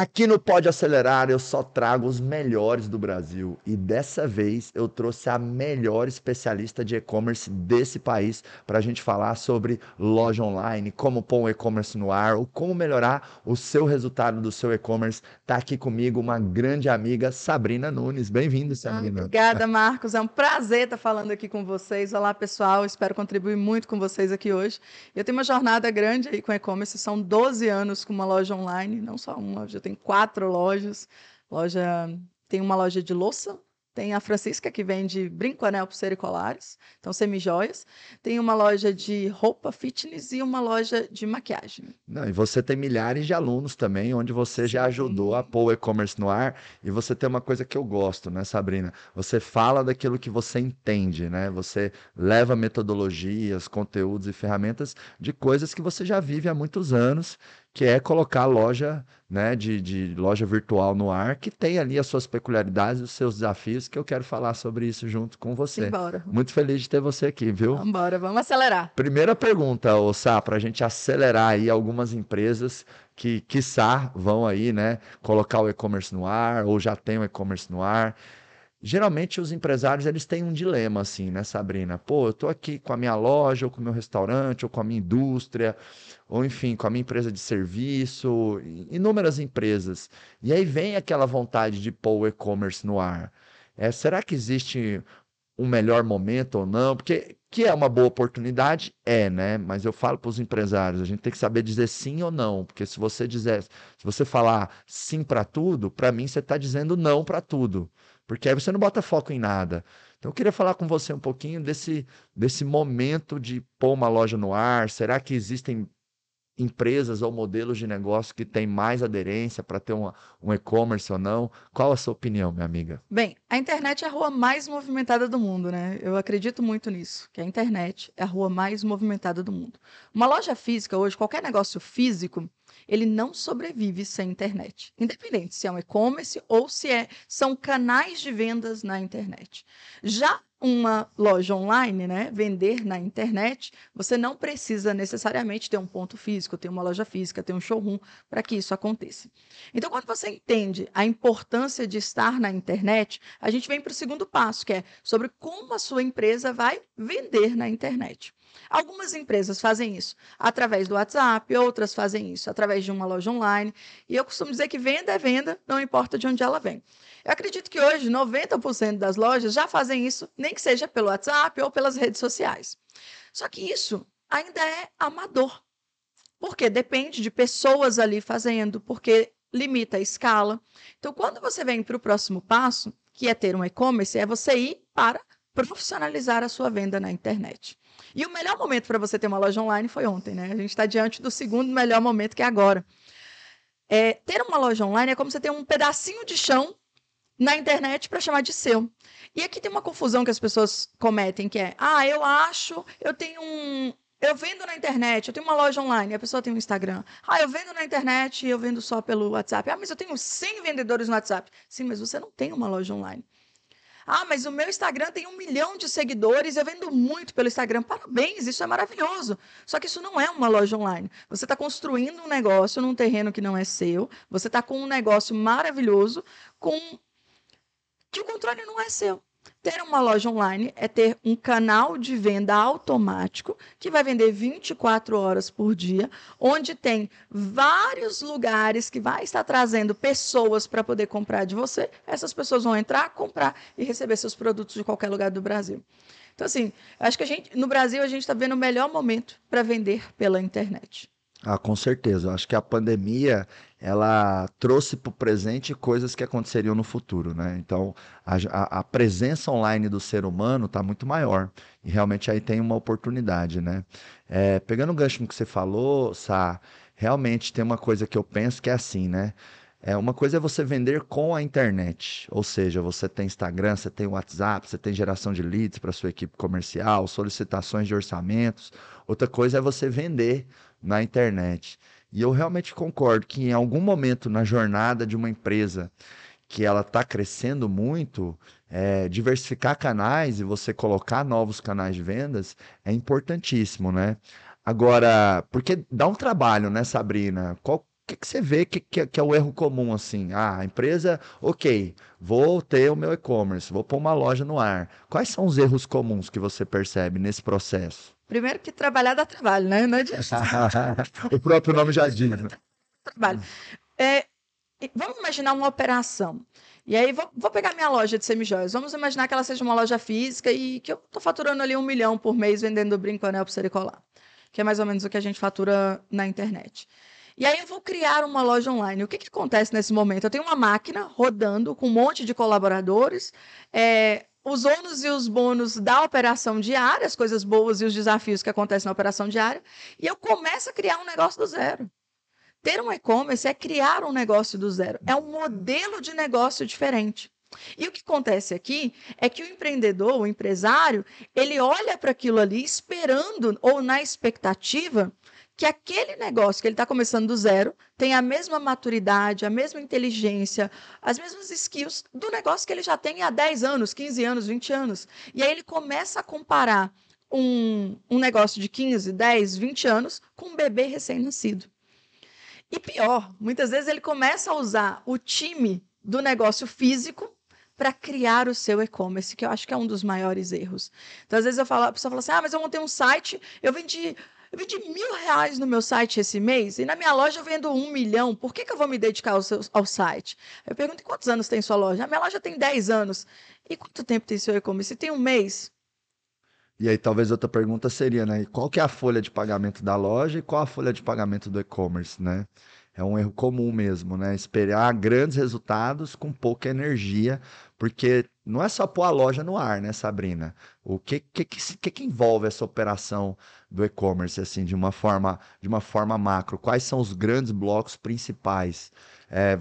Aqui no Pode Acelerar eu só trago os melhores do Brasil e dessa vez eu trouxe a melhor especialista de e-commerce desse país para a gente falar sobre loja online, como pôr um e-commerce no ar, ou como melhorar o seu resultado do seu e-commerce. Está aqui comigo uma grande amiga, Sabrina Nunes. Bem-vindo, Sabrina. Obrigada, Marcos. É um prazer estar falando aqui com vocês. Olá, pessoal. Espero contribuir muito com vocês aqui hoje. Eu tenho uma jornada grande aí com e-commerce, são 12 anos com uma loja online, não só uma, já tem quatro lojas. Loja tem uma loja de louça, tem a Francisca, que vende brinco, anel, pulseira e colares, então semijoias. Tem uma loja de roupa fitness e uma loja de maquiagem. Não, e você tem milhares de alunos também, onde você já ajudou a pôr o e-commerce no ar. E você tem uma coisa que eu gosto, né, Sabrina? Você fala daquilo que você entende, né? Você leva metodologias, conteúdos e ferramentas de coisas que você já vive há muitos anos que é colocar a loja, né, de, de, loja virtual no ar, que tem ali as suas peculiaridades, os seus desafios, que eu quero falar sobre isso junto com você. Embora. Muito feliz de ter você aqui, viu? Vambora, vamos acelerar. Primeira pergunta, Sá, para a gente acelerar aí algumas empresas que, quiçá, vão aí, né, colocar o e-commerce no ar, ou já tem o e-commerce no ar. Geralmente os empresários eles têm um dilema assim, né, Sabrina? Pô, eu tô aqui com a minha loja, ou com o meu restaurante, ou com a minha indústria, ou enfim, com a minha empresa de serviço, inúmeras empresas. E aí vem aquela vontade de pôr o e-commerce no ar. É, será que existe um melhor momento ou não? Porque que é uma boa oportunidade, é, né? Mas eu falo para os empresários, a gente tem que saber dizer sim ou não, porque se você dizer, se você falar sim para tudo, para mim você está dizendo não para tudo porque aí você não bota foco em nada. Então eu queria falar com você um pouquinho desse, desse momento de pôr uma loja no ar. Será que existem empresas ou modelos de negócio que têm mais aderência para ter uma, um e-commerce ou não? Qual a sua opinião, minha amiga? Bem, a internet é a rua mais movimentada do mundo, né? Eu acredito muito nisso, que a internet é a rua mais movimentada do mundo. Uma loja física hoje, qualquer negócio físico, ele não sobrevive sem internet. Independente se é um e-commerce ou se é, são canais de vendas na internet. Já uma loja online, né, vender na internet, você não precisa necessariamente ter um ponto físico, ter uma loja física, ter um showroom para que isso aconteça. Então, quando você entende a importância de estar na internet, a gente vem para o segundo passo, que é sobre como a sua empresa vai vender na internet. Algumas empresas fazem isso através do WhatsApp, outras fazem isso através de uma loja online. E eu costumo dizer que venda é venda, não importa de onde ela vem. Eu acredito que hoje 90% das lojas já fazem isso, nem que seja pelo WhatsApp ou pelas redes sociais. Só que isso ainda é amador. Porque depende de pessoas ali fazendo, porque limita a escala. Então, quando você vem para o próximo passo, que é ter um e-commerce, é você ir para profissionalizar a sua venda na internet. E o melhor momento para você ter uma loja online foi ontem, né? A gente está diante do segundo melhor momento, que é agora. É, ter uma loja online é como você ter um pedacinho de chão na internet para chamar de seu. E aqui tem uma confusão que as pessoas cometem, que é, ah, eu acho, eu tenho um, eu vendo na internet, eu tenho uma loja online, a pessoa tem um Instagram. Ah, eu vendo na internet e eu vendo só pelo WhatsApp. Ah, mas eu tenho 100 vendedores no WhatsApp. Sim, mas você não tem uma loja online. Ah, mas o meu Instagram tem um milhão de seguidores, eu vendo muito pelo Instagram. Parabéns, isso é maravilhoso. Só que isso não é uma loja online. Você está construindo um negócio num terreno que não é seu, você está com um negócio maravilhoso, com que o controle não é seu. Ter uma loja online é ter um canal de venda automático que vai vender 24 horas por dia, onde tem vários lugares que vai estar trazendo pessoas para poder comprar de você. Essas pessoas vão entrar, comprar e receber seus produtos de qualquer lugar do Brasil. Então, assim, acho que a gente, no Brasil, a gente está vendo o melhor momento para vender pela internet. Ah, com certeza. Acho que a pandemia ela trouxe para o presente coisas que aconteceriam no futuro, né? Então a, a, presença online do ser humano está muito maior e realmente aí tem uma oportunidade, né? É, pegando o gancho que você falou, Sá, realmente tem uma coisa que eu penso que é assim, né? É, uma coisa é você vender com a internet, ou seja, você tem Instagram, você tem WhatsApp, você tem geração de leads para sua equipe comercial, solicitações de orçamentos. Outra coisa é você vender na internet. E eu realmente concordo que em algum momento na jornada de uma empresa que ela está crescendo muito, é, diversificar canais e você colocar novos canais de vendas é importantíssimo, né? Agora, porque dá um trabalho, né, Sabrina? Qual que, que você vê que, que, que, é o erro comum, assim? Ah, a empresa, ok, vou ter o meu e-commerce, vou pôr uma loja no ar. Quais são os erros comuns que você percebe nesse processo? Primeiro que trabalhar dá trabalho, né? Não adianta. o próprio nome já diz. Né? Trabalho. É, vamos imaginar uma operação. E aí, vou, vou, pegar minha loja de semijóias. Vamos imaginar que ela seja uma loja física e que eu estou faturando ali um milhão por mês vendendo brinco, anel, pulseira e colar. Que é mais ou menos o que a gente fatura na internet. E aí eu vou criar uma loja online. O que, que acontece nesse momento? Eu tenho uma máquina rodando com um monte de colaboradores, é, os ônus e os bônus da operação diária, as coisas boas e os desafios que acontecem na operação diária, e eu começo a criar um negócio do zero. Ter um e-commerce é criar um negócio do zero, é um modelo de negócio diferente. E o que acontece aqui é que o empreendedor, o empresário, ele olha para aquilo ali esperando ou na expectativa que aquele negócio que ele está começando do zero tem a mesma maturidade, a mesma inteligência, as mesmas skills do negócio que ele já tem há 10 anos, 15 anos, 20 anos. E aí ele começa a comparar um, um negócio de 15, 10, 20 anos com um bebê recém-nascido. E pior, muitas vezes ele começa a usar o time do negócio físico para criar o seu e-commerce, que eu acho que é um dos maiores erros. Então, às vezes eu falo, a pessoa fala assim: ah, mas eu montei um site, eu vendi eu vendi mil reais no meu site esse mês e na minha loja eu vendo um milhão. Por que, que eu vou me dedicar ao, seu, ao site? Eu pergunto quantos anos tem sua loja? A minha loja tem 10 anos. E quanto tempo tem seu e-commerce? Tem um mês. E aí talvez outra pergunta seria, né? Qual que é a folha de pagamento da loja e qual a folha de pagamento do e-commerce, né? É um erro comum mesmo, né? Esperar grandes resultados com pouca energia, porque não é só pôr a loja no ar, né, Sabrina? O que que, que, que envolve essa operação do e-commerce, assim, de uma forma, de uma forma macro? Quais são os grandes blocos principais? É,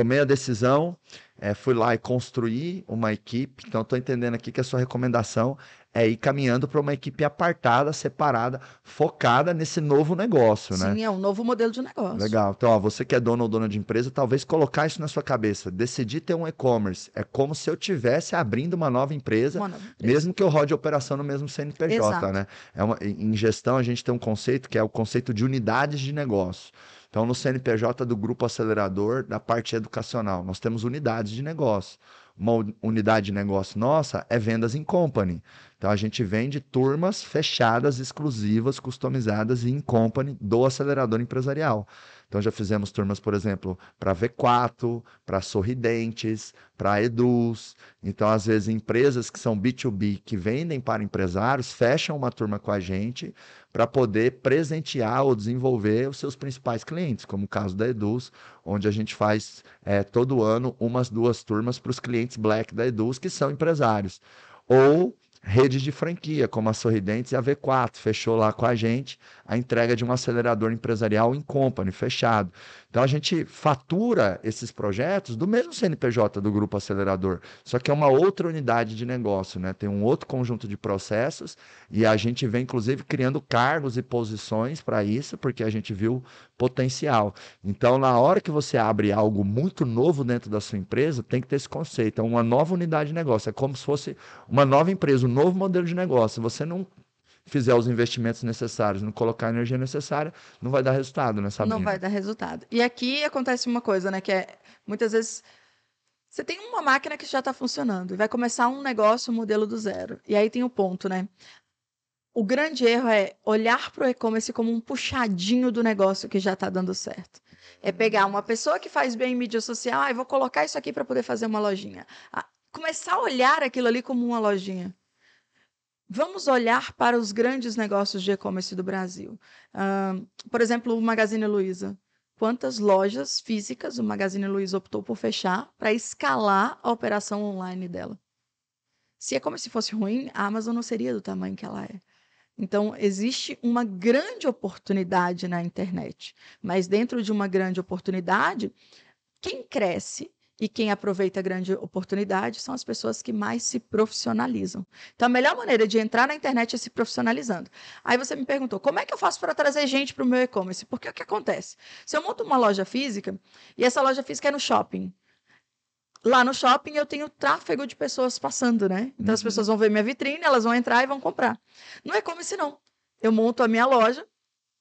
tomei a decisão, é, fui lá e construí uma equipe. Então, estou entendendo aqui que a sua recomendação é ir caminhando para uma equipe apartada, separada, focada nesse novo negócio, Sim, né? Sim, é um novo modelo de negócio. Legal. Então, ó, você que é dono ou dona de empresa, talvez colocar isso na sua cabeça. Decidir ter um e-commerce é como se eu tivesse abrindo uma nova empresa, uma nova empresa. mesmo que eu rode operação no mesmo CNPJ, Exato. né? É uma, em gestão, a gente tem um conceito que é o conceito de unidades de negócio. Então, no CNPJ do Grupo Acelerador, da parte educacional, nós temos unidades de negócio. Uma unidade de negócio nossa é vendas em company. Então, a gente vende turmas fechadas, exclusivas, customizadas e em company do acelerador empresarial. Então já fizemos turmas, por exemplo, para V4, para Sorridentes, para Eduz. Então, às vezes, empresas que são B2B, que vendem para empresários, fecham uma turma com a gente para poder presentear ou desenvolver os seus principais clientes, como o caso da Eduz, onde a gente faz é, todo ano umas duas turmas para os clientes Black da Eduz, que são empresários. Ou redes de franquia, como a Sorridentes e a V4, fechou lá com a gente a entrega de um acelerador empresarial em company, fechado. Então a gente fatura esses projetos do mesmo CNPJ do grupo acelerador, só que é uma outra unidade de negócio, né? Tem um outro conjunto de processos e a gente vem inclusive criando cargos e posições para isso, porque a gente viu potencial. Então, na hora que você abre algo muito novo dentro da sua empresa, tem que ter esse conceito, é uma nova unidade de negócio, é como se fosse uma nova empresa, um novo modelo de negócio. Você não fizer os investimentos necessários, não colocar a energia necessária, não vai dar resultado, né? Não vai dar resultado. E aqui acontece uma coisa, né, que é muitas vezes você tem uma máquina que já está funcionando e vai começar um negócio, um modelo do zero. E aí tem o ponto, né? O grande erro é olhar para o e-commerce como um puxadinho do negócio que já está dando certo. É pegar uma pessoa que faz bem em mídia social, ah, vou colocar isso aqui para poder fazer uma lojinha. Ah, começar a olhar aquilo ali como uma lojinha. Vamos olhar para os grandes negócios de e-commerce do Brasil. Uh, por exemplo, o Magazine Luiza. Quantas lojas físicas o Magazine Luiza optou por fechar para escalar a operação online dela? Se e-commerce fosse ruim, a Amazon não seria do tamanho que ela é. Então, existe uma grande oportunidade na internet. Mas dentro de uma grande oportunidade, quem cresce e quem aproveita a grande oportunidade são as pessoas que mais se profissionalizam. Então, a melhor maneira de entrar na internet é se profissionalizando. Aí você me perguntou, como é que eu faço para trazer gente para o meu e-commerce? Porque o que acontece? Se eu monto uma loja física, e essa loja física é no shopping, lá no shopping eu tenho tráfego de pessoas passando, né? Então, uhum. as pessoas vão ver minha vitrine, elas vão entrar e vão comprar. No e-commerce, não. Eu monto a minha loja,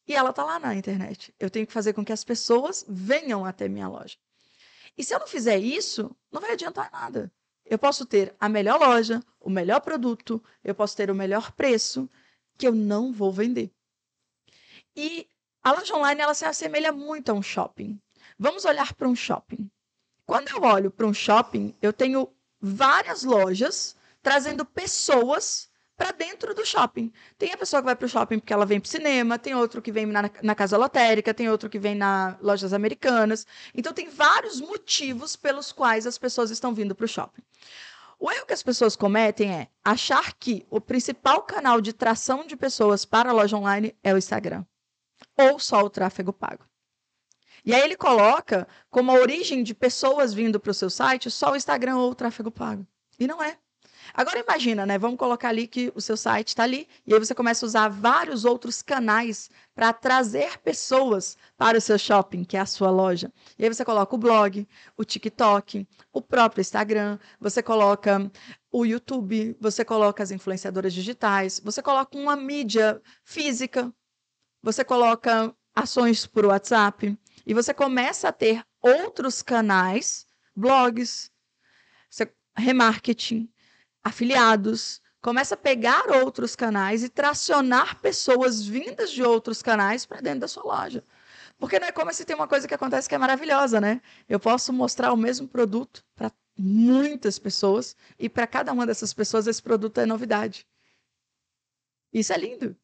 e ela está lá na internet. Eu tenho que fazer com que as pessoas venham até minha loja. E se eu não fizer isso, não vai adiantar nada. Eu posso ter a melhor loja, o melhor produto, eu posso ter o melhor preço, que eu não vou vender. E a loja online ela se assemelha muito a um shopping. Vamos olhar para um shopping. Quando eu olho para um shopping, eu tenho várias lojas trazendo pessoas para dentro do shopping. Tem a pessoa que vai para o shopping porque ela vem para o cinema, tem outro que vem na, na, casa lotérica, tem outro que vem na lojas americanas. Então tem vários motivos pelos quais as pessoas estão vindo para o shopping. O erro que as pessoas cometem é achar que o principal canal de tração de pessoas para a loja online é o Instagram ou só o tráfego pago. E aí ele coloca como a origem de pessoas vindo para o seu site só o Instagram ou o tráfego pago. E não é. Agora imagina, né? Vamos colocar ali que o seu site está ali e aí você começa a usar vários outros canais para trazer pessoas para o seu shopping, que é a sua loja. E aí você coloca o blog, o TikTok, o próprio Instagram, você coloca o YouTube, você coloca as influenciadoras digitais, você coloca uma mídia física, você coloca ações por WhatsApp e você começa a ter outros canais, blogs, remarketing, afiliados, começa a pegar outros canais e tracionar pessoas vindas de outros canais para dentro da sua loja. Porque não é como se tem uma coisa que acontece que é maravilhosa, né? Eu posso mostrar o mesmo produto para muitas pessoas e para cada uma dessas pessoas esse produto é novidade. Isso é lindo.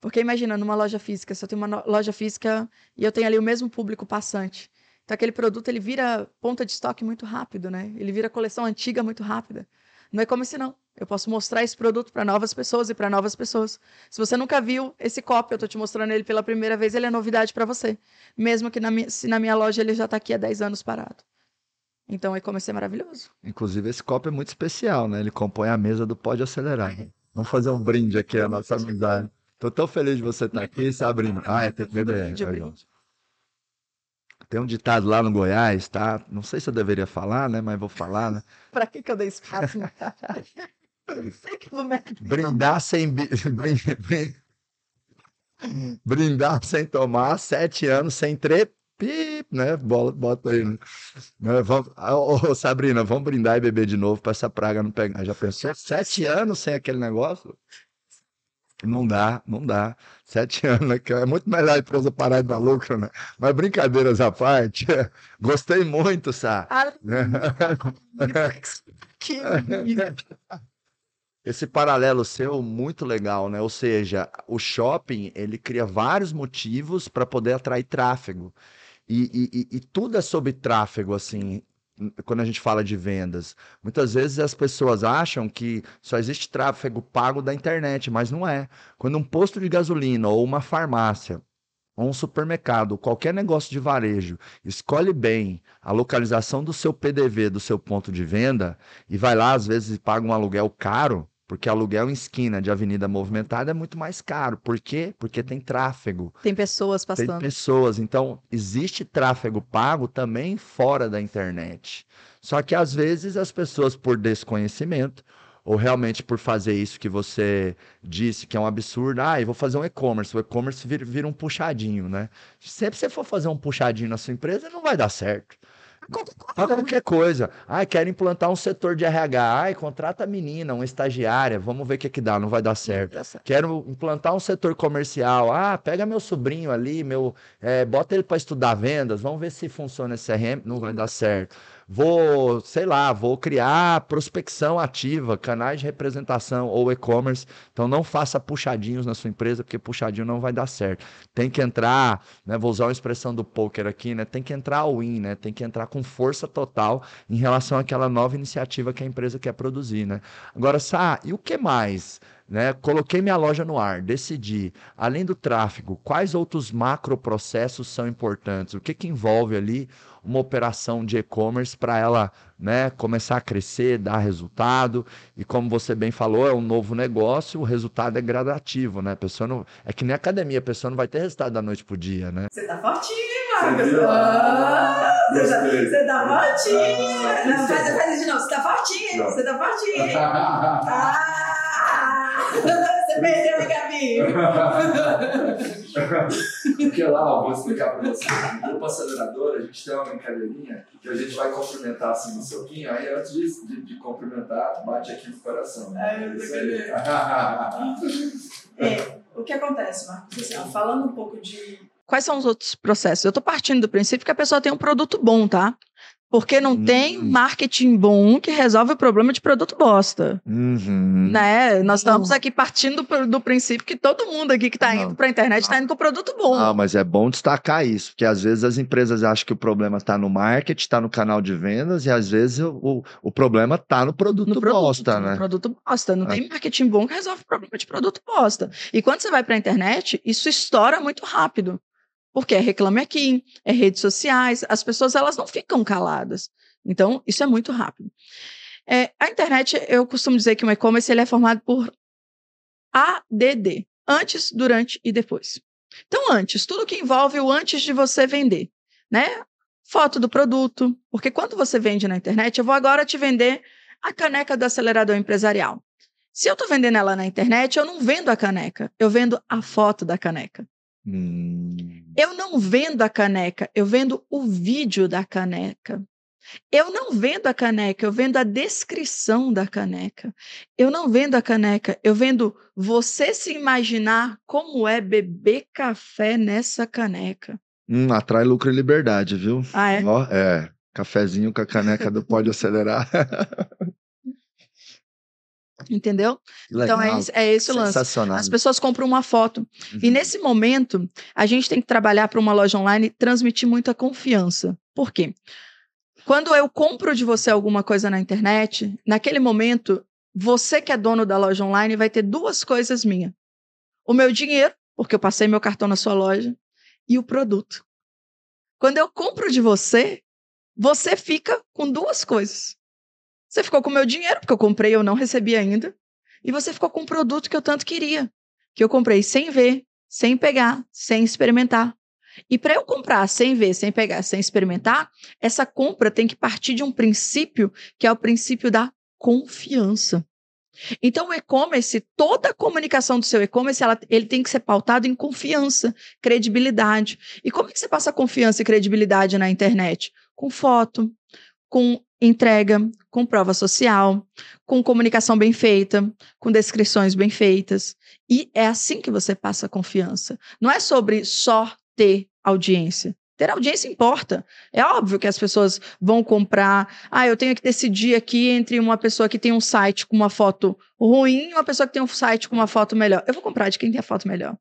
Porque imagina, numa loja física, se eu tenho uma loja física e eu tenho ali o mesmo público passante, então aquele produto ele vira ponta de estoque muito rápido, né? Ele vira coleção antiga muito rápida. Não é como se não. Eu posso mostrar esse produto para novas pessoas e para novas pessoas. Se você nunca viu esse copo, eu estou te mostrando ele pela primeira vez, ele é novidade para você. Mesmo que na minha, se na minha loja ele já está aqui há 10 anos parado. Então, e-commerce é maravilhoso. Inclusive, esse copo é muito especial, né? Ele compõe a mesa do Pode Acelerar. Vamos fazer um brinde aqui, a nossa amizade. Tô tão feliz de você estar aqui, Sabrina. Ah, é, tem que beber. Tem um ditado lá no Goiás, tá? Não sei se eu deveria falar, né? Mas vou falar, né? pra que que eu dei espaço? Brindar sem... Brindar sem tomar, sete anos sem trep, né? Bola, bota aí. Né? Vamos, ô, Sabrina, vamos brindar e beber de novo para essa praga não pegar. Já pensou? Sete anos sem aquele negócio? Não dá, não dá. Sete anos, né? É muito melhor a empresa parar de dar lucro, né? Mas brincadeiras à parte, gostei muito, Sá. Ah, que Esse paralelo seu, muito legal, né? Ou seja, o shopping, ele cria vários motivos para poder atrair tráfego. E, e, e, tudo é sobre tráfego, assim quando a gente fala de vendas. Muitas vezes as pessoas acham que só existe tráfego pago da internet, mas não é. Quando um posto de gasolina ou uma farmácia ou um supermercado, qualquer negócio de varejo, escolhe bem a localização do seu PDV, do seu ponto de venda, e vai lá, às vezes, paga um aluguel caro, porque aluguel em esquina de avenida movimentada é muito mais caro. Por quê? Porque tem tráfego. Tem pessoas passando. Tem pessoas. Então, existe tráfego pago também fora da internet. Só que às vezes as pessoas, por desconhecimento, ou realmente por fazer isso que você disse que é um absurdo, ah, eu vou fazer um e-commerce. O e-commerce vira, vira um puxadinho, né? Sempre você for fazer um puxadinho na sua empresa, não vai dar certo. Qualquer coisa. Ai, quero implantar um setor de RH. Ai, contrata a menina, uma estagiária. Vamos ver o que, que dá. Não vai dar certo. Quero implantar um setor comercial. Ah, pega meu sobrinho ali, meu, é, bota ele para estudar vendas. Vamos ver se funciona esse CRM. Não vai dar certo vou, sei lá, vou criar prospecção ativa, canais de representação ou e-commerce. Então não faça puxadinhos na sua empresa, porque puxadinho não vai dar certo. Tem que entrar, né, vou usar uma expressão do poker aqui, né? Tem que entrar all in, né? Tem que entrar com força total em relação àquela nova iniciativa que a empresa quer produzir, né? Agora, Sá, e o que mais? Né? Coloquei minha loja no ar, decidi, além do tráfego, quais outros macroprocessos são importantes? O que, que envolve ali uma operação de e-commerce para ela né, começar a crescer, dar resultado? E como você bem falou, é um novo negócio, o resultado é gradativo, né? A pessoa não, é que nem academia, a pessoa não vai ter resultado da noite pro dia, né? Você tá fortinho, Marcos. Você, tá, fortinho. Não, faz, faz isso de novo. Você tá fortinho, você tá fortinho. ah! Você perdeu cabeça. aí. Porque lá, eu vou explicar para vocês, no grupo acelerador, a gente tem uma brincadeirinha que a gente vai cumprimentar assim no soquinho, aí antes de, de, de cumprimentar, bate aqui no coração. Né? É, isso aí. é, o que acontece, Marcos? Assim, falando um pouco de Quais são os outros processos? Eu estou partindo do princípio que a pessoa tem um produto bom, tá? Porque não hum. tem marketing bom que resolve o problema de produto bosta. Uhum. Né? Nós estamos aqui partindo do princípio que todo mundo aqui que está indo para a internet está indo com produto bom. Ah, mas é bom destacar isso, porque às vezes as empresas acham que o problema está no marketing, está no canal de vendas, e às vezes o, o problema está no produto, no produto bosta, né? No produto bosta. Não é. tem marketing bom que resolve o problema de produto bosta. E quando você vai para a internet, isso estoura muito rápido. Porque é reclame aqui, é redes sociais, as pessoas elas não ficam caladas. Então, isso é muito rápido. É, a internet, eu costumo dizer que o e-commerce ele é formado por ADD, antes, durante e depois. Então, antes, tudo que envolve o antes de você vender, né? Foto do produto, porque quando você vende na internet, eu vou agora te vender a caneca do acelerador empresarial. Se eu estou vendendo ela na internet, eu não vendo a caneca, eu vendo a foto da caneca. Hum. Eu não vendo a caneca, eu vendo o vídeo da caneca. Eu não vendo a caneca, eu vendo a descrição da caneca. Eu não vendo a caneca, eu vendo você se imaginar como é beber café nessa caneca. Hum, atrai lucro e liberdade, viu? Ah, é? Ó, é. Cafezinho com a caneca do Pode Acelerar. Entendeu? Legal. Então é, é esse o lance. As pessoas compram uma foto. Uhum. E nesse momento, a gente tem que trabalhar para uma loja online transmitir muita confiança. Por quê? Quando eu compro de você alguma coisa na internet, naquele momento, você que é dono da loja online vai ter duas coisas minhas: o meu dinheiro, porque eu passei meu cartão na sua loja, e o produto. Quando eu compro de você, você fica com duas coisas. Você ficou com o meu dinheiro, porque eu comprei e eu não recebi ainda. E você ficou com um produto que eu tanto queria. Que eu comprei sem ver, sem pegar, sem experimentar. E para eu comprar sem ver, sem pegar, sem experimentar, essa compra tem que partir de um princípio que é o princípio da confiança. Então, o e-commerce, toda a comunicação do seu e-commerce, ele tem que ser pautado em confiança, credibilidade. E como é que você passa confiança e credibilidade na internet? Com foto, com entrega, com prova social, com comunicação bem feita, com descrições bem feitas. E é assim que você passa confiança. Não é sobre só ter audiência. Ter audiência importa. É óbvio que as pessoas vão comprar. Ah, eu tenho que decidir aqui entre uma pessoa que tem um site com uma foto ruim e uma pessoa que tem um site com uma foto melhor. Eu vou comprar de quem tem a foto melhor.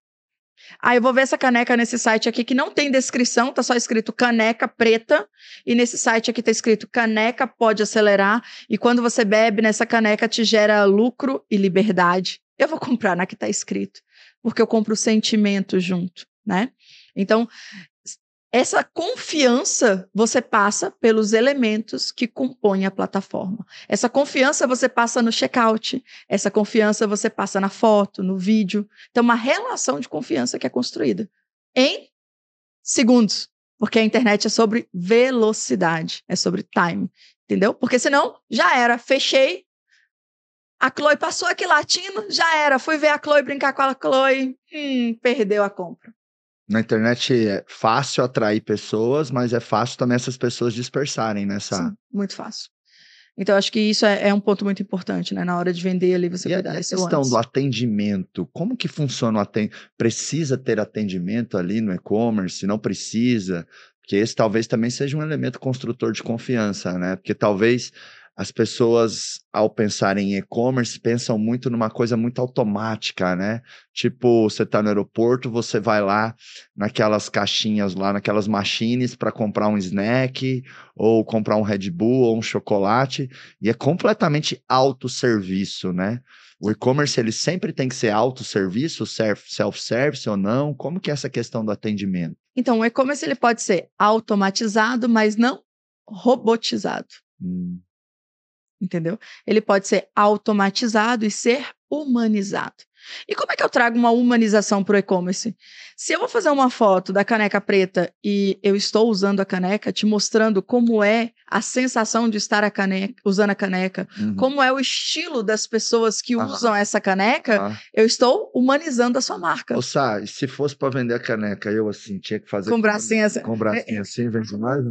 Ah, eu vou ver essa caneca nesse site aqui que não tem descrição, tá só escrito caneca preta, e nesse site aqui tá escrito caneca pode acelerar, e quando você bebe nessa caneca te gera lucro e liberdade. Eu vou comprar na que tá escrito, porque eu compro o sentimento junto, né? Então, essa confiança você passa pelos elementos que compõem a plataforma. Essa confiança você passa no checkout, essa confiança você passa na foto, no vídeo. Então, uma relação de confiança que é construída em segundos, porque a internet é sobre velocidade, é sobre time, entendeu? Porque senão já era, fechei. A Chloe passou aqui latindo, já era. Fui ver a Chloe brincar com a Chloe, hum, perdeu a compra na internet é fácil atrair pessoas, mas é fácil também essas pessoas dispersarem nessa. Sim, muito fácil. Então, acho que isso é, é, um ponto muito importante, né? Na hora de vender ali, você e cuidar a, a questão do atendimento, como que funciona o atendimento? Precisa ter atendimento ali no e-commerce? Não precisa? Porque esse talvez também seja um elemento construtor de confiança, né? Porque talvez as pessoas, ao pensar em e-commerce, pensam muito numa coisa muito automática, né? Tipo, você está no aeroporto, você vai lá naquelas caixinhas lá, naquelas machines para comprar um snack, ou comprar um Red Bull, ou um chocolate, e é completamente autosserviço, né? O e-commerce, ele sempre tem que ser autosserviço, self-service ou não? Como que é essa questão do atendimento? Então, o e-commerce, ele pode ser automatizado, mas não robotizado. Hum entendeu? Ele pode ser automatizado e ser humanizado. E como é que eu trago uma humanização para o e-commerce? Se eu vou fazer uma foto da caneca preta e eu estou usando a caneca, te mostrando como é a sensação de estar a caneca, usando a caneca, uhum. como é o estilo das pessoas que ah. usam essa caneca, ah. eu estou humanizando a sua marca. Ô, Sá, se fosse para vender a caneca, eu assim, tinha que fazer. Com bracinho assim. Com bracinho assim, vende mais?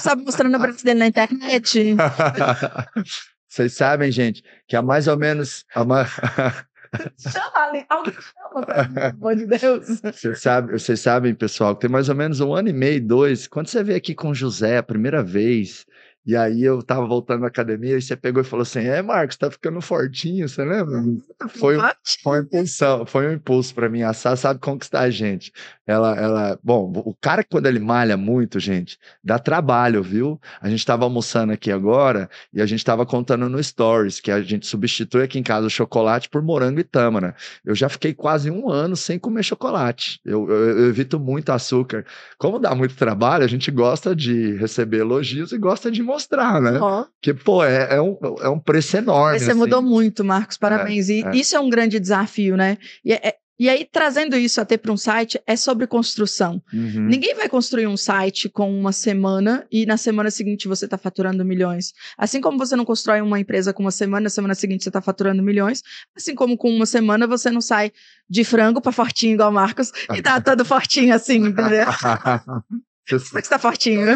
Sabe mostrando o braço dele na internet. Vocês sabem, gente, que há mais ou menos. Há mais... chama ali, alguém chama, pelo amor de Deus. Vocês sabem, vocês sabem, pessoal, que tem mais ou menos um ano e meio, dois. Quando você veio aqui com o José a primeira vez, e aí eu tava voltando na academia e você pegou e falou assim: É, Marcos, tá ficando fortinho, você lembra? Foi, foi uma impulsão, foi um impulso para mim. A Sá sabe conquistar a gente. Ela, ela, bom, o cara quando ele malha muito, gente, dá trabalho, viu? A gente tava almoçando aqui agora e a gente tava contando no Stories que a gente substitui aqui em casa o chocolate por morango e tâmara. Eu já fiquei quase um ano sem comer chocolate. Eu, eu, eu evito muito açúcar. Como dá muito trabalho, a gente gosta de receber elogios e gosta de mostrar, né? Oh. Que, pô, é, é, um, é um preço enorme. Você assim. mudou muito, Marcos, parabéns. É, e é. isso é um grande desafio, né? E, é, e aí, trazendo isso até para um site, é sobre construção. Uhum. Ninguém vai construir um site com uma semana e na semana seguinte você está faturando milhões. Assim como você não constrói uma empresa com uma semana, na semana seguinte você está faturando milhões. Assim como com uma semana você não sai de frango para fortinho igual o Marcos e tá todo fortinho assim, entendeu? Você está fortinho.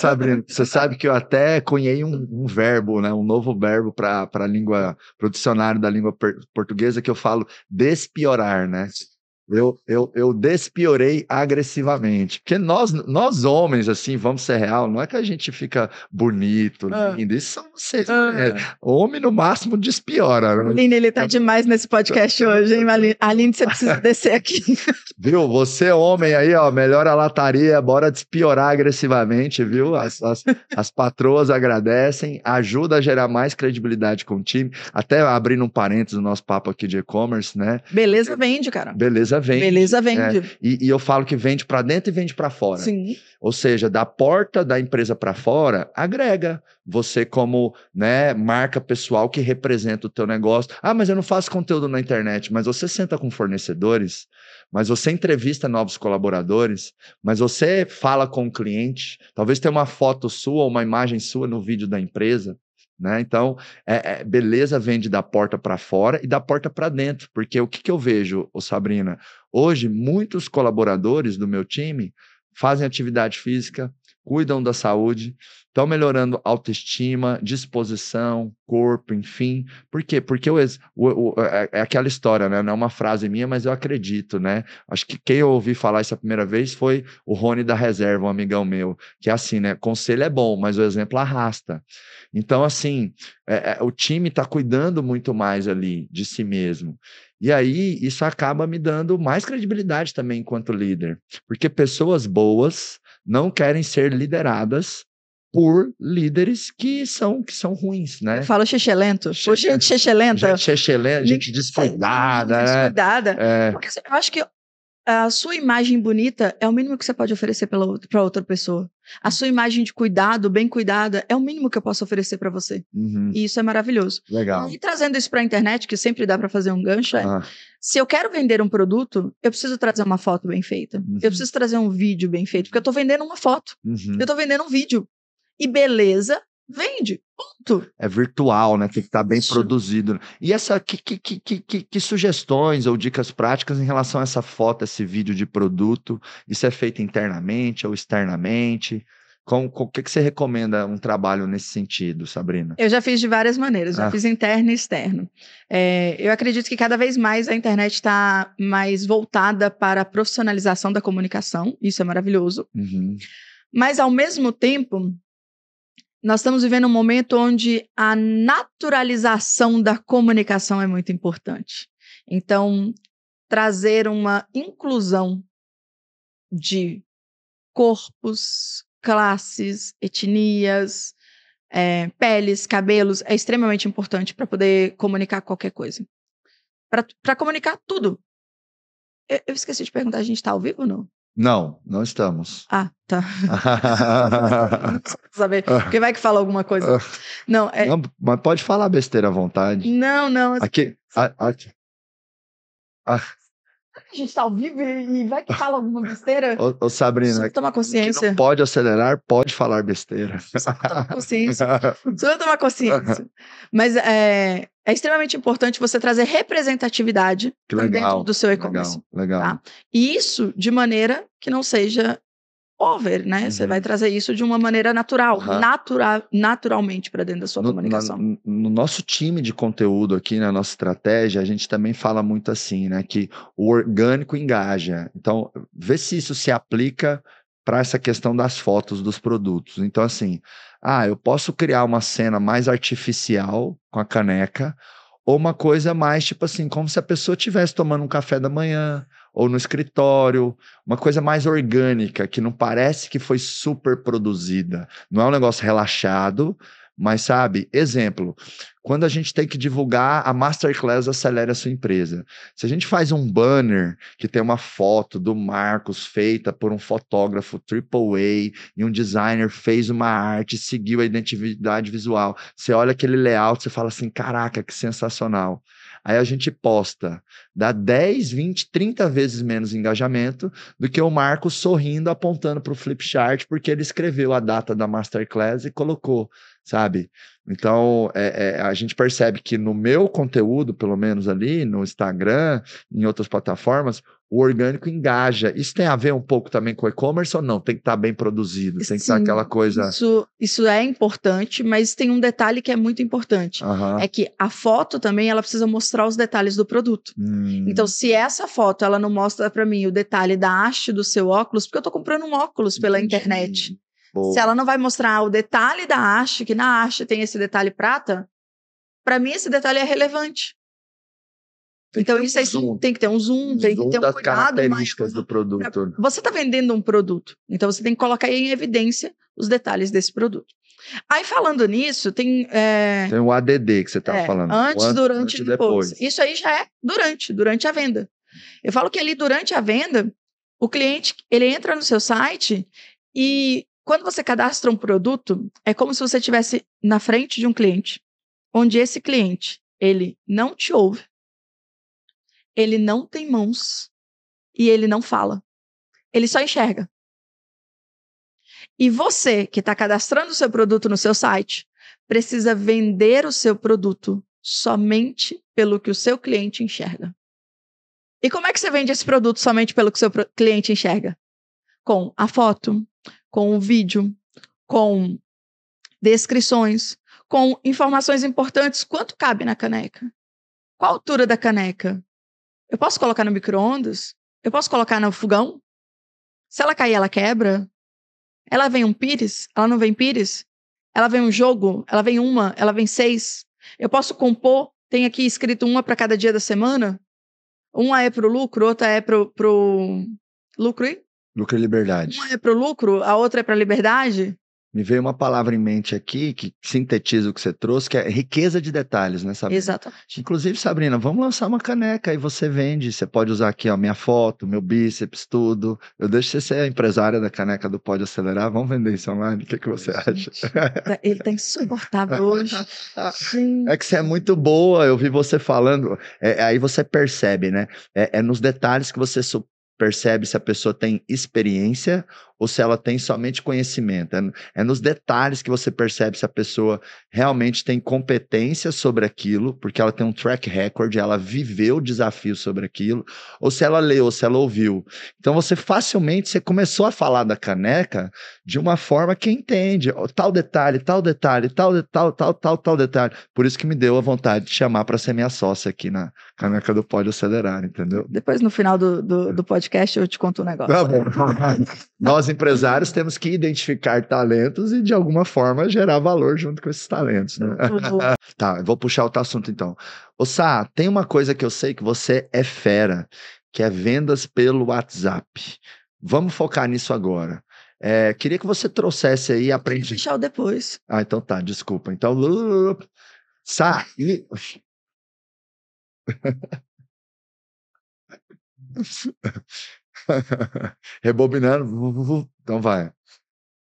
Sabrina, você sabe que eu até cunhei um, um verbo, né, um novo verbo para a língua, para o dicionário da língua portuguesa que eu falo despiorar, né? Eu, eu, eu despiorei agressivamente. Porque nós, nós homens, assim, vamos ser real, não é que a gente fica bonito, ah. lindo. Isso são vocês. Ah. É, homem, no máximo, despiora. Aline, ele tá é. demais nesse podcast hoje, hein, Aline? Aline, você precisa descer aqui. Viu? Você, homem aí, ó, melhora a lataria, bora despiorar agressivamente, viu? As, as, as patroas agradecem, ajuda a gerar mais credibilidade com o time. Até abrindo um parênteses no nosso papo aqui de e-commerce, né? Beleza vende, cara. Beleza beleza vende. Beleza vende. É, e, e, eu falo que vende para dentro e vende para fora. Sim. Ou seja, da porta da empresa para fora, agrega. Você como né, marca pessoal que representa o teu negócio. Ah, mas eu não faço conteúdo na internet. Mas você senta com fornecedores, mas você entrevista novos colaboradores, mas você fala com o cliente. Talvez tenha uma foto sua ou uma imagem sua no vídeo da empresa. Né? Então, é, é, beleza vende da porta para fora e da porta para dentro, porque o que, que eu vejo, ô Sabrina? Hoje, muitos colaboradores do meu time fazem atividade física, cuidam da saúde, estão melhorando autoestima, disposição, corpo, enfim. Por quê? Porque o, o, o, é, é aquela história, né? Não é uma frase minha, mas eu acredito, né? Acho que quem eu ouvi falar isso a primeira vez foi o Rony da Reserva, um amigão meu, que é assim, né? Conselho é bom, mas o exemplo arrasta. Então, assim, é, é, o time está cuidando muito mais ali de si mesmo. E aí, isso acaba me dando mais credibilidade também enquanto líder. Porque pessoas boas não querem ser lideradas por líderes que são que são ruins, né? Fala xexelento. Xe... Gente xexelenta. Gente xexelenta, gente descuidada. Né? Descuidada. É. Porque eu acho que a sua imagem bonita é o mínimo que você pode oferecer para outra pessoa. A sua imagem de cuidado, bem cuidada, é o mínimo que eu posso oferecer para você. Uhum. E isso é maravilhoso. Legal. E trazendo isso para a internet, que sempre dá para fazer um gancho, é, ah. se eu quero vender um produto, eu preciso trazer uma foto bem feita. Uhum. Eu preciso trazer um vídeo bem feito, porque eu estou vendendo uma foto. Uhum. Eu estou vendendo um vídeo. E beleza vende. Ponto. É virtual, né? Tem que estar tá bem Isso. produzido. E essa que, que, que, que, que sugestões ou dicas práticas em relação a essa foto, esse vídeo de produto? Isso é feito internamente ou externamente? Com, o que, que você recomenda um trabalho nesse sentido, Sabrina? Eu já fiz de várias maneiras, já ah. fiz interno e externo. É, eu acredito que cada vez mais a internet está mais voltada para a profissionalização da comunicação, isso é maravilhoso. Uhum. Mas, ao mesmo tempo, nós estamos vivendo um momento onde a naturalização da comunicação é muito importante. Então, trazer uma inclusão de corpos, classes, etnias, é, peles, cabelos é extremamente importante para poder comunicar qualquer coisa. Para comunicar tudo. Eu, eu, esqueci de perguntar, a gente está ao vivo ou não? Não, não estamos. Ah, tá. saber, porque vai que fala alguma coisa. Não, é... Não, mas pode falar besteira à vontade. Não, não. Aqui, a, a, Ah. A gente tá ao vivo e vai que fala alguma besteira. Ô, ô Sabrina, Só tomar consciência. não pode acelerar, pode falar besteira. Só tomar consciência. Só tomar consciência. Mas é, é extremamente importante você trazer representatividade pra dentro legal, do seu e-commerce. legal, legal. Tá. E isso de maneira que não seja over, né? Você Uhum. vai trazer isso de uma maneira natural, Aham. natura, naturalmente para dentro da sua No, comunicação. na- no nosso time de conteúdo aqui, na nossa estratégia, a gente também fala muito assim, né? Que o orgânico engaja. Então, vê se isso se aplica para essa questão das fotos dos produtos. Então, assim, ah, eu posso criar uma cena mais artificial com a caneca, ou uma coisa mais tipo assim, como se a pessoa estivesse tomando um café da manhã, ou no escritório, uma coisa mais orgânica, que não parece que foi super produzida. Não é um negócio relaxado, mas sabe, exemplo, quando a gente tem que divulgar a Masterclass Acelere a Sua Empresa. Se a gente faz um banner que tem uma foto do Marcos feita por um fotógrafo AAA e um designer fez uma arte, seguiu a identidade visual. Você olha aquele layout, você fala assim: caraca, que sensacional. Aí a gente posta, dá 10, 20, 30 vezes menos engajamento do que o Marcos sorrindo, apontando para o Flipchart, porque ele escreveu a data da Masterclass e colocou, sabe? Então, é, é, a gente percebe que no meu conteúdo, pelo menos ali, no Instagram, em outras plataformas, o orgânico engaja. Isso tem a ver um pouco também com e-commerce ou não? Tem que estar bem produzido, tem que estar Sim, aquela coisa. Isso, isso é importante, mas tem um detalhe que é muito importante. Aham. É que a foto também ela precisa mostrar os detalhes do produto. Hum, Então, se essa foto ela não mostra para mim o detalhe da haste do seu óculos, porque eu tô comprando um óculos pela entendi. internet. Boa. Se ela não vai mostrar o detalhe da haste, que na haste tem esse detalhe prata, para mim esse detalhe é relevante. Tem então, ter um isso aí zoom. tem que ter um zoom, tem que ter um das cuidado características do produto. Você está vendendo um produto, então você tem que colocar em evidência os detalhes desse produto. Aí, falando nisso, tem. é, Tem o ADD que você estava é, falando. Antes, O an- durante e antes depois. Isso aí já é durante, durante a venda. Eu falo que ali durante a venda, o cliente ele entra no seu site e quando você cadastra um produto, é como se você estivesse na frente de um cliente, onde esse cliente ele não te ouve, ele não tem mãos e ele não fala. Ele só enxerga. E você que está cadastrando o seu produto no seu site, precisa vender o seu produto somente pelo que o seu cliente enxerga. E como é que você vende esse produto somente pelo que o seu cliente enxerga? Com a foto, com o vídeo, com descrições, com informações importantes. Quanto cabe na caneca? Qual a altura da caneca? Eu posso colocar no micro-ondas? Eu posso colocar no fogão? Se ela cair, ela quebra? Ela vem um pires? Ela não vem pires? Ela vem um jogo? Ela vem uma? Ela vem seis? Eu posso compor? Tem aqui escrito uma para cada dia da semana? Uma é para o lucro, outra é para o lucro e Lucro e liberdade. uma é para o lucro, a outra é para a liberdade. Me veio uma palavra em mente aqui que sintetiza o que você trouxe, que é riqueza de detalhes, né, Sabrina? Exatamente. Inclusive, Sabrina, vamos lançar uma caneca e você vende. Você pode usar aqui, ó, minha foto, meu bíceps, tudo. Eu deixo você ser a empresária da caneca do Pode Acelerar. Vamos vender isso online? O que, que você acha? Tá- Ele tá insuportável hoje. Gente. É que você é muito boa, eu vi você falando. É, aí você percebe, né? É, é nos detalhes que você su- percebe se a pessoa tem experiência ou se ela tem somente conhecimento. É, é nos detalhes que você percebe se a pessoa realmente tem competência sobre aquilo, porque ela tem um track record, ela viveu o desafio sobre aquilo, ou se ela leu, se ela ouviu. Então você facilmente você começou a falar da caneca de uma forma que entende tal detalhe, tal detalhe, tal, tal, tal, tal, tal detalhe. Por isso que me deu a vontade de chamar para ser minha sócia aqui na caneca do Pode Acelerar, entendeu? Depois, no final do, do, do podcast, eu te conto um negócio. Tá bom. Nós, empresários, temos que identificar talentos e, de alguma forma, gerar valor junto com esses talentos. Né? Tá, eu vou puxar outro assunto então. Ô Sá, tem uma coisa que eu sei que você é fera, que é vendas pelo WhatsApp. Vamos focar nisso agora. É, queria que você trouxesse aí, aprendi. O depois. Ah, então tá, desculpa. Então, Sá, e... Rebobinando. Então vai.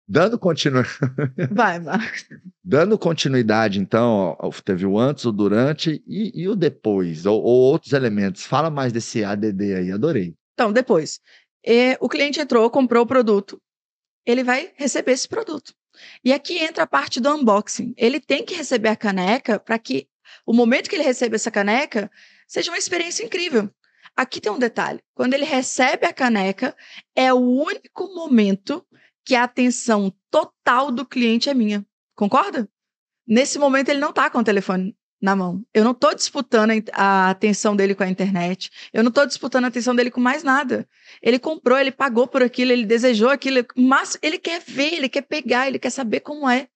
Dando, continu... Vai, Marcos. Dando continuidade, então, ó, teve o antes, o durante e, e o depois, ou, ou, outros elementos. Fala mais desse ADD aí, adorei. Então, depois. É, o cliente entrou, comprou o produto, ele vai receber esse produto. E aqui entra a parte do unboxing. Ele tem que receber a caneca para que o momento que ele recebe essa caneca seja uma experiência incrível. Aqui tem um detalhe: quando ele recebe a caneca, é o único momento que a atenção total do cliente é minha. Concorda? Nesse momento ele não está com o telefone na mão. Eu não estou disputando a atenção dele com a internet. Eu não estou disputando a atenção dele com mais nada. Ele comprou, ele pagou por aquilo, ele desejou aquilo, mas ele quer ver, ele quer pegar, ele quer saber como é.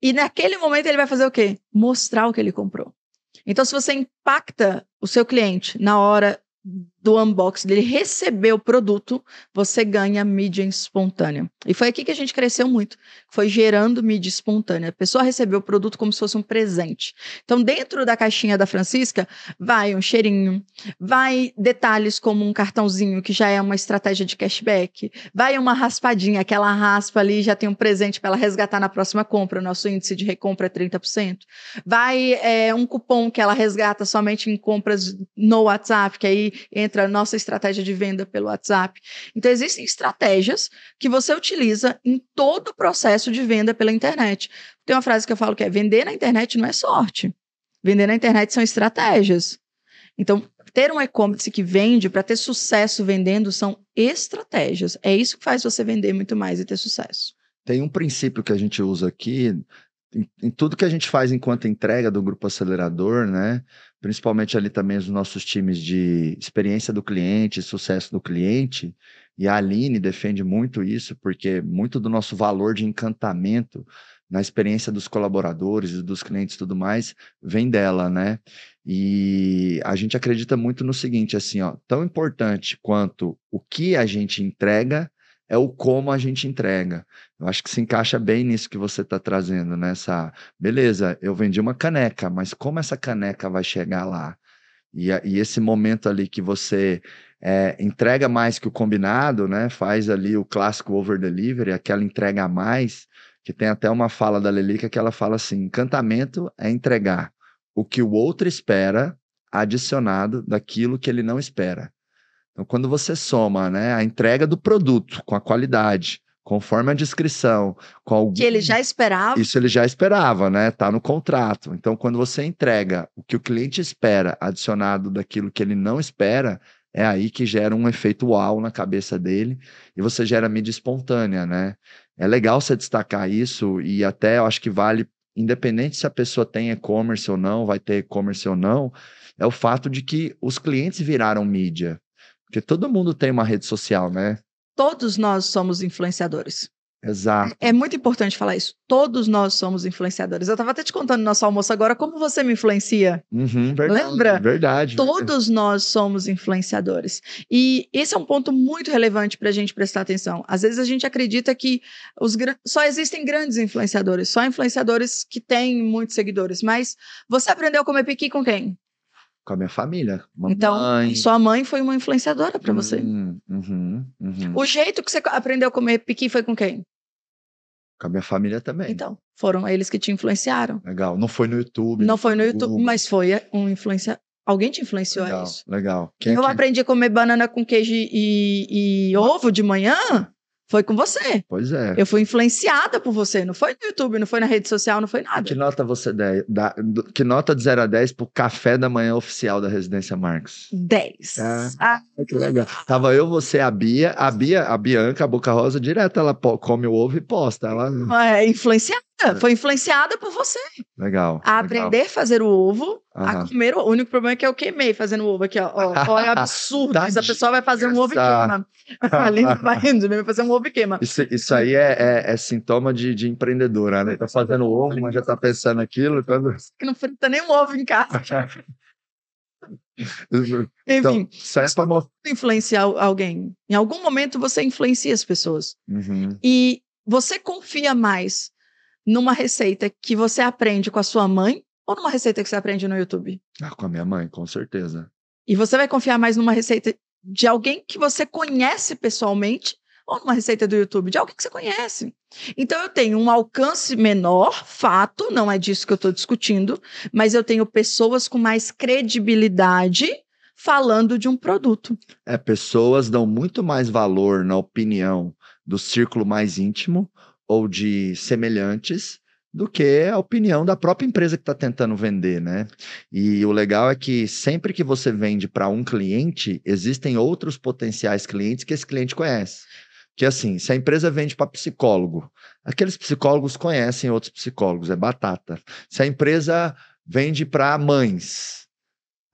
E naquele momento ele vai fazer o quê? Mostrar o que ele comprou. Então, se você impacta o seu cliente na hora do unboxing, dele receber o produto, você ganha mídia espontânea. E foi aqui que a gente cresceu muito, foi gerando mídia espontânea. A pessoa recebeu o produto como se fosse um presente. Então, dentro da caixinha da Francisca, vai um cheirinho, vai detalhes como um cartãozinho, que já é uma estratégia de cashback, vai uma raspadinha, aquela raspa ali já tem um presente para ela resgatar na próxima compra, o nosso índice de recompra é 30%. Vai é, um cupom que ela resgata somente em compras no WhatsApp, que aí entra entra a nossa estratégia de venda pelo WhatsApp. Então, existem estratégias que você utiliza em todo o processo de venda pela internet. Tem uma frase que eu falo que é: vender na internet não é sorte. Vender na internet são estratégias. Então, ter um e-commerce que vende para ter sucesso vendendo são estratégias. É isso que faz você vender muito mais e ter sucesso. Tem um princípio que a gente usa aqui em, em, tudo que a gente faz enquanto entrega do grupo acelerador, né? Principalmente ali também os nossos times de experiência do cliente, sucesso do cliente. E a Aline defende muito isso, porque muito do nosso valor de encantamento na experiência dos colaboradores e dos clientes e tudo mais vem dela, né? E a gente acredita muito no seguinte, assim, ó, tão importante quanto o que a gente entrega é o como a gente entrega. Eu acho que se encaixa bem nisso que você está trazendo, nessa. Beleza, eu vendi uma caneca, mas como essa caneca vai chegar lá? E, e esse momento ali que você é, entrega mais que o combinado, né? Faz ali o clássico over delivery, aquela entrega a mais, que tem até uma fala da Lelica que ela fala assim: encantamento é entregar o que o outro espera adicionado daquilo que ele não espera. Então, quando você soma né, a entrega do produto com a qualidade, conforme a descrição, com algum... que ele já esperava. Isso ele já esperava, né? Tá no contrato. Então, quando você entrega o que o cliente espera, adicionado daquilo que ele não espera, é aí que gera um efeito uau na cabeça dele e você gera mídia espontânea, né? É legal você destacar isso e até eu acho que vale, independente se a pessoa tem e-commerce ou não, vai ter e-commerce ou não, é o fato de que os clientes viraram mídia. Porque todo mundo tem uma rede social, né? Todos nós somos influenciadores. Exato. É muito importante falar isso. Todos nós somos influenciadores. Eu estava até te contando no nosso almoço agora como você me influencia. Uhum, verdade, Lembra? Verdade. Todos nós somos influenciadores. E esse é um ponto muito relevante para a gente prestar atenção. Às vezes a gente acredita que os, só existem grandes influenciadores, só influenciadores que têm muitos seguidores. Mas você aprendeu a comer piqui com quem? Com a minha família. Então, sua mãe foi uma influenciadora para você. Hum, uhum, uhum. O jeito que você aprendeu a comer piqui foi com quem? Com a minha família também. Então, foram eles que te influenciaram. Legal. Não foi no YouTube. Não foi no YouTube, mas foi um influenciador. Alguém te influenciou legal, a isso. Legal. Quem eu aprendi a comer banana com queijo e, e ovo de manhã foi com você. Pois é. Eu fui influenciada por você. Não foi no YouTube, não foi na rede social, não foi nada. Que nota você dá? Que nota de 0 a 10 pro café da manhã oficial da Residência Marcos? 10. É. Ah. Que legal. Tava eu, você, a Bia. A Bia, a Bianca, a Boca Rosa, direto ela come o ovo e posta. Ela... É influenciada. É. Foi influenciada por você. Legal. A aprender a fazer o ovo, a comer o... o único problema é que eu queimei fazendo o ovo aqui, ó. Olha, é absurdo. Tá a pessoa vai fazer um ovo e queima. Ali vai indo, vai fazer um ovo e queima. Isso, isso aí é, é, é sintoma de, de, empreendedora, né? Tá fazendo ovo, mas já tá pensando aquilo. Quando... Que não frita nem um ovo em casa. Enfim, então, isso é pra... influenciar alguém. Em algum momento você influencia as pessoas. Uhum. E você confia mais numa receita que você aprende com a sua mãe ou numa receita que você aprende no YouTube? Ah, com a minha mãe, com certeza. E você vai confiar mais numa receita de alguém que você conhece pessoalmente ou numa receita do YouTube? De alguém que você conhece. Então eu tenho um alcance menor, fato, não é disso que eu estou discutindo, mas eu tenho pessoas com mais credibilidade falando de um produto. É, pessoas dão muito mais valor na opinião do círculo mais íntimo ou de semelhantes do que a opinião da própria empresa que está tentando vender, né? E o legal é que sempre que você vende para um cliente, existem outros potenciais clientes que esse cliente conhece. Que assim, se a empresa vende para psicólogo, aqueles psicólogos conhecem outros psicólogos, é batata. Se a empresa vende para mães,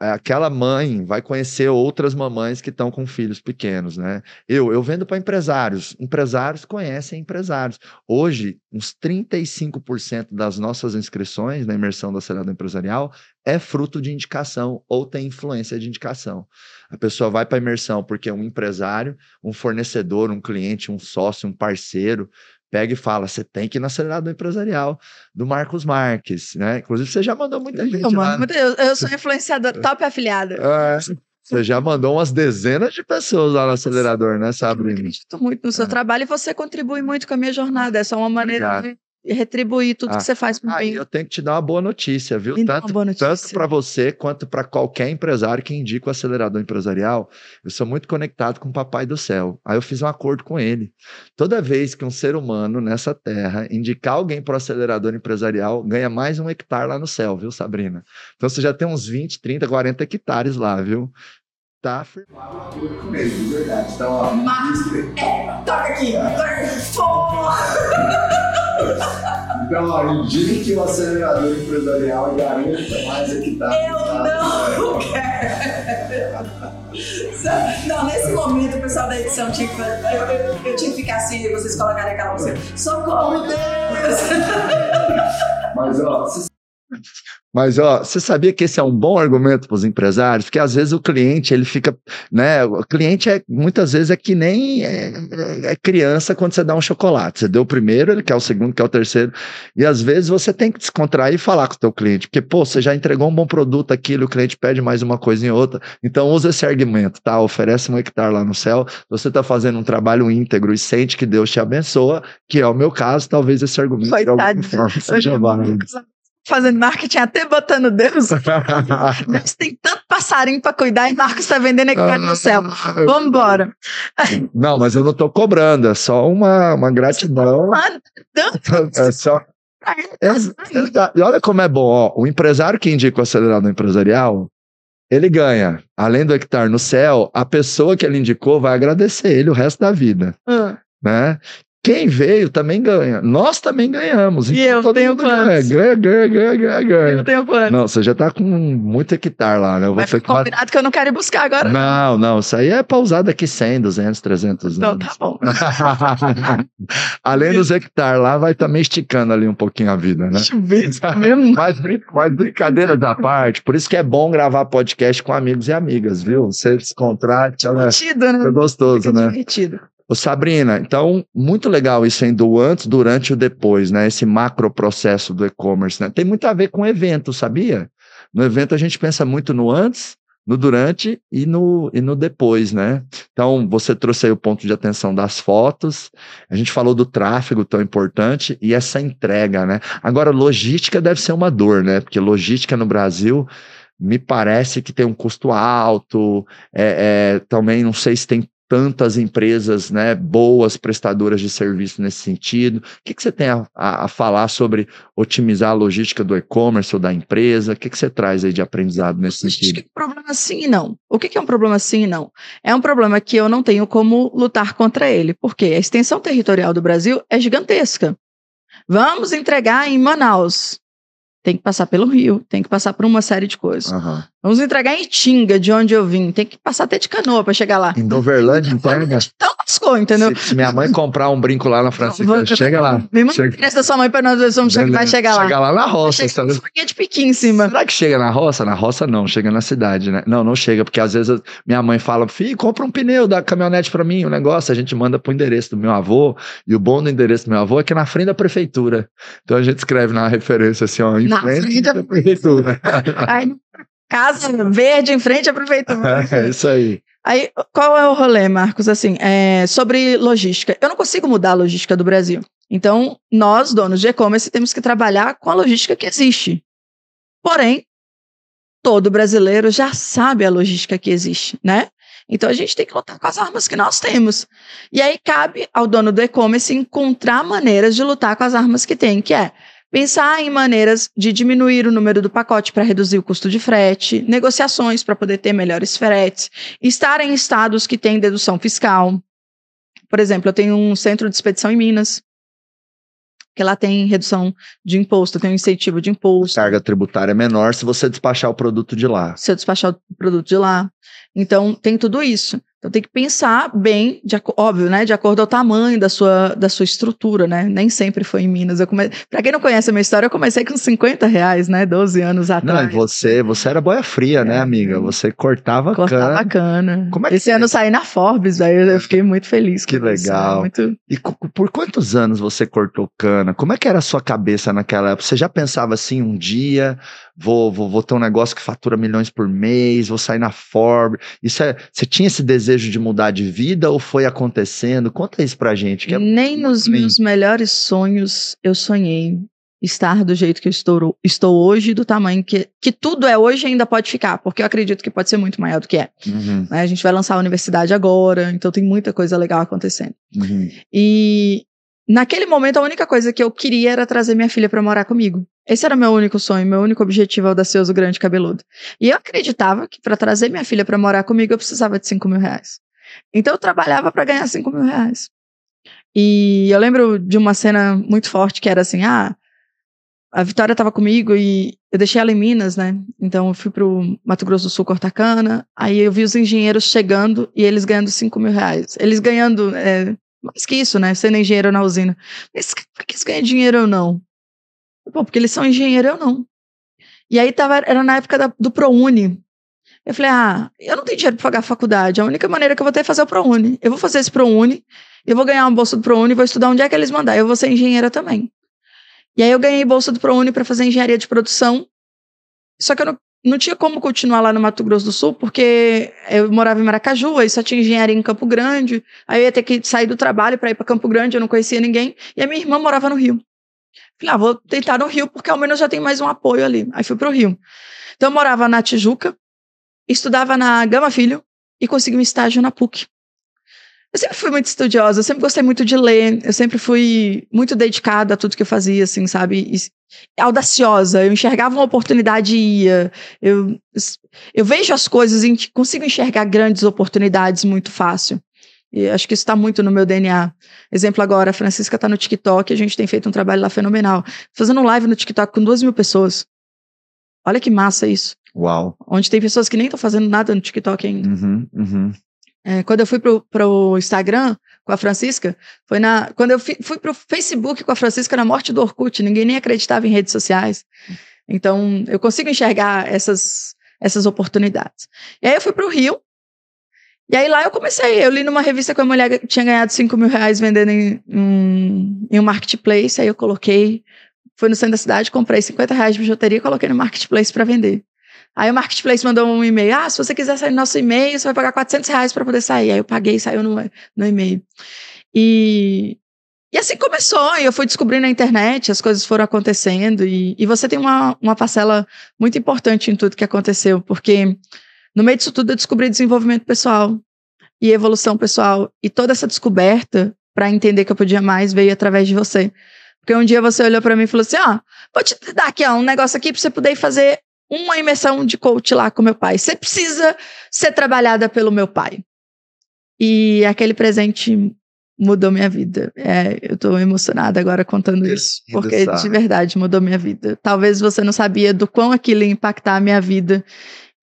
aquela mãe vai conhecer outras mamães que estão com filhos pequenos, né? Eu, eu vendo para empresários. Empresários conhecem empresários. Hoje, uns 35% das nossas inscrições na imersão do acelerador empresarial é fruto de indicação ou tem influência de indicação. A pessoa vai para a imersão porque um empresário, um fornecedor, um cliente, um sócio, um parceiro pega e fala: você tem que ir no acelerador empresarial do Marcos Marques, né? Inclusive, você já mandou muita gente. Eu, lá. eu, eu sou influenciadora, top afiliada. É, você já mandou umas dezenas de pessoas lá no acelerador, né, Sabrina? Eu acredito muito no seu é. trabalho e você contribui muito com a minha jornada. Essa é uma maneira Obrigado. de retribuir tudo ah, que você faz por mim. Eu tenho que te dar uma boa notícia, viu? Me tanto tanto para você quanto para qualquer empresário que indica o acelerador empresarial. Eu sou muito conectado com o Papai do Céu. Aí eu fiz um acordo com ele. Toda vez que um ser humano nessa terra indicar alguém para o acelerador empresarial, ganha mais um hectare lá no céu, viu, Sabrina? Então você já tem uns 20, 30, 40 hectares lá, viu? Tá firmado. Mesmo, verdade. Então, ó. Mas, é, toca aqui, toca aqui. Então, ó, indique o acelerador empresarial e garanta mais hectares. Eu não quero! Não, nesse momento o pessoal da edição tinha que eu, eu, eu tinha que ficar assim e vocês colocarem aquela música. Socorro, Deus! Mas, ó, mas, ó, você sabia que esse é um bom argumento para os empresários? Porque às vezes o cliente, ele fica, né? O cliente é, muitas vezes é que nem é, é, criança quando você dá um chocolate. Você deu o primeiro, ele quer o segundo, quer o terceiro. E às vezes você tem que descontrair e falar com o teu cliente. Porque, pô, você já entregou um bom produto aquilo, o cliente pede mais uma coisa em outra. Então, usa esse argumento, tá? Oferece um hectare lá no céu. Você está fazendo um trabalho íntegro e sente que Deus te abençoa, que é o meu caso, talvez esse argumento Coitado. de alguma forma seja válido fazendo marketing até botando Deus. Deus tem tanto passarinho para cuidar e Marcos está vendendo aqui no céu. Vamos embora. Não, mas eu não estou cobrando, é só uma, uma gratidão. É só. É, é, olha como é bom, ó, o empresário que indica o acelerador empresarial, ele ganha, além do hectare no céu, a pessoa que ele indicou vai agradecer ele o resto da vida. Uhum. Né? Quem veio também ganha. Nós também ganhamos. E então, eu tenho quantos? Ganha, ganha, ganha, ganha, ganha. Eu tenho quantos? Não, você já tá com muito hectare lá, né? Eu vou que... combinado que eu não quero ir buscar agora. Não, não. Isso aí é pra usar daqui 100, 200, 300 Então tá bom. Além dos hectares lá, vai também esticando ali um pouquinho a vida, né? Deixa eu ver. mesmo. mas, mas brincadeira da parte. Por isso que é bom gravar podcast com amigos e amigas, viu? Você descontrate. Divertido, né? É gostoso, Fica né? Divertido. Ô Sabrina, então, muito legal isso aí do antes, durante e depois, né? Esse macro processo do e-commerce, né? Tem muito a ver com evento, sabia? No evento a gente pensa muito no antes, no durante e no, e no depois, né? Então, você trouxe aí o ponto de atenção das fotos, a gente falou do tráfego tão importante e essa entrega, né? Agora, logística deve ser uma dor, né? Porque logística no Brasil me parece que tem um custo alto, é, é, também não sei se tem tantas empresas né, boas prestadoras de serviço nesse sentido. O que, que você tem a, a, falar sobre otimizar a logística do e-commerce ou da empresa? O que, que você traz aí de aprendizado nesse Acho sentido? Que é um problema sim e não. O que, que é um problema sim e não? É um problema que eu não tenho como lutar contra ele, porque a extensão territorial do Brasil é gigantesca. Vamos entregar em Manaus tem que passar pelo Rio, tem que passar por uma série de coisas. Uhum. Vamos entregar em Tinga, de onde eu vim. Tem que passar até de canoa para chegar lá. Em Doverlândia, então? Então lascou, entendeu? Se, se, minha mãe comprar um brinco lá na França, vou, chega lá. Me manda chega... da sua mãe para nós vamos chegar, vai chegar lá. Chega lá na roça. Chega tá... de piqui em cima. Será que chega na roça? Na roça não, chega na cidade, né? Não, não chega, porque às vezes minha mãe fala, filho, compra um pneu da caminhonete para mim, o um negócio, a gente manda pro endereço do meu avô, e o bom do endereço do meu avô é que é na frente da prefeitura. Então a gente escreve na referência assim, ó, em na frente, frente da prefeitura. Ai, casa verde em frente à prefeitura. É isso aí. Aí, qual é o rolê, Marcos? Assim, é, sobre logística. Eu não consigo mudar a logística do Brasil. Então, nós, donos de e-commerce, temos que trabalhar com a logística que existe. Porém, todo brasileiro já sabe a logística que existe, né? Então a gente tem que lutar com as armas que nós temos. E aí cabe ao dono do e-commerce encontrar maneiras de lutar com as armas que tem, que é pensar em maneiras de diminuir o número do pacote para reduzir o custo de frete, negociações para poder ter melhores fretes, estar em estados que têm dedução fiscal. Por exemplo, eu tenho um centro de expedição em Minas, que lá tem redução de imposto, tem um incentivo de imposto. Carga tributária é menor se você despachar o produto de lá. Se eu despachar o produto de lá. Então, tem tudo isso. Então tem que pensar bem, de, óbvio, né? De acordo ao tamanho da sua, da sua estrutura, né? Nem sempre foi em Minas. Eu come... Para quem não conhece a minha história, eu comecei com 50 reais, né? 12 anos atrás. Não, você, você era boia fria, né, é, né, amiga? Você cortava, cortava cana. cana. Como é que Esse é? ano saí na Forbes, aí eu fiquei muito feliz. Que legal. Isso, né? muito... E por quantos anos você cortou cana? Como é que era a sua cabeça naquela época? Você já pensava assim, um dia vou, vou, vou ter um negócio que fatura milhões por mês, vou sair na Forbes. Isso é, você tinha esse desejo de mudar de vida ou foi acontecendo? Conta isso pra gente. Que é Nem nos meus melhores sonhos eu sonhei estar do jeito que eu estou, estou hoje, do tamanho que, que tudo é hoje ainda pode ficar, porque eu acredito que pode ser muito maior do que é. Uhum. Né, a gente vai lançar a universidade agora, então tem muita coisa legal acontecendo. Uhum. E naquele momento a única coisa que eu queria era trazer minha filha para morar comigo. Esse era meu único sonho, meu único objetivo audacioso, grande cabeludo. E eu acreditava que para trazer minha filha para morar comigo eu precisava de 5 mil reais. Então eu trabalhava para ganhar 5 mil reais. E eu lembro de uma cena muito forte que era assim: ah, a Vitória estava comigo e eu deixei ela em Minas, né? Então eu fui pro Mato Grosso do Sul cortar cana. Aí eu vi os engenheiros chegando e eles ganhando 5 mil reais. Eles ganhando é, mais que isso, né? Sendo engenheiro na usina. Mas por que eles ganham dinheiro ou não? Pô, porque eles são engenheiros, eu não. E aí tava, era na época da, do ProUni. Eu falei, ah, eu não tenho dinheiro para pagar a faculdade. A única maneira que eu vou ter é fazer o ProUni. Eu vou fazer esse ProUni, eu vou ganhar uma bolsa do ProUni, vou estudar onde é que eles mandar. Eu vou ser engenheira também. E aí eu ganhei bolsa do ProUni para fazer engenharia de produção. Só que eu não, não tinha como continuar lá no Mato Grosso do Sul, porque eu morava em Maracaju, aí só tinha engenharia em Campo Grande. Aí eu ia ter que sair do trabalho para ir para Campo Grande, eu não conhecia ninguém. E a minha irmã morava no Rio. Falei, ah, vou tentar no Rio, porque ao menos já tem mais um apoio ali. Aí fui pro Rio. Então eu morava na Tijuca, estudava na Gama Filho e consegui um estágio na PUC. Eu sempre fui muito estudiosa, eu sempre gostei muito de ler, eu sempre fui muito dedicada a tudo que eu fazia, assim, sabe? E, audaciosa, eu enxergava uma oportunidade e ia. Eu, eu vejo as coisas e consigo enxergar grandes oportunidades muito fácil. E acho que isso está muito no meu DNA. Exemplo agora, a Francisca está no TikTok, a gente tem feito um trabalho lá fenomenal. Fazendo um live no TikTok com duas mil pessoas. Olha que massa isso. Uau. Onde tem pessoas que nem estão fazendo nada no TikTok ainda. Uhum, uhum. É, quando eu fui para o Instagram com a Francisca, foi na. Quando eu fui, fui para o Facebook com a Francisca na morte do Orkut, ninguém nem acreditava em redes sociais. Então, eu consigo enxergar essas, essas oportunidades. E aí eu fui para o Rio, e aí lá eu comecei, eu li numa revista que a mulher tinha ganhado 5 mil reais vendendo em, um, em um marketplace, aí eu coloquei, fui no centro da cidade, comprei 50 reais de bijuteria e coloquei no marketplace para vender. Aí o marketplace mandou um e-mail, ah, se você quiser sair no nosso e-mail, você vai pagar 400 reais para poder sair. Aí eu paguei saiu no, no e-mail. E, e assim começou, e eu fui descobrindo na internet, as coisas foram acontecendo, e, e você tem uma, uma parcela muito importante em tudo que aconteceu, porque no meio disso tudo, eu descobri desenvolvimento pessoal e evolução pessoal. E toda essa descoberta para entender que eu podia mais veio através de você. Porque um dia você olhou para mim e falou assim: ó, oh, vou te dar aqui ó, um negócio aqui para você poder fazer uma imersão de coach lá com meu pai. Você precisa ser trabalhada pelo meu pai. E aquele presente mudou minha vida. É, eu estou emocionada agora contando isso, porque de verdade mudou minha vida. Talvez você não sabia do quão aquilo ia impactar a minha vida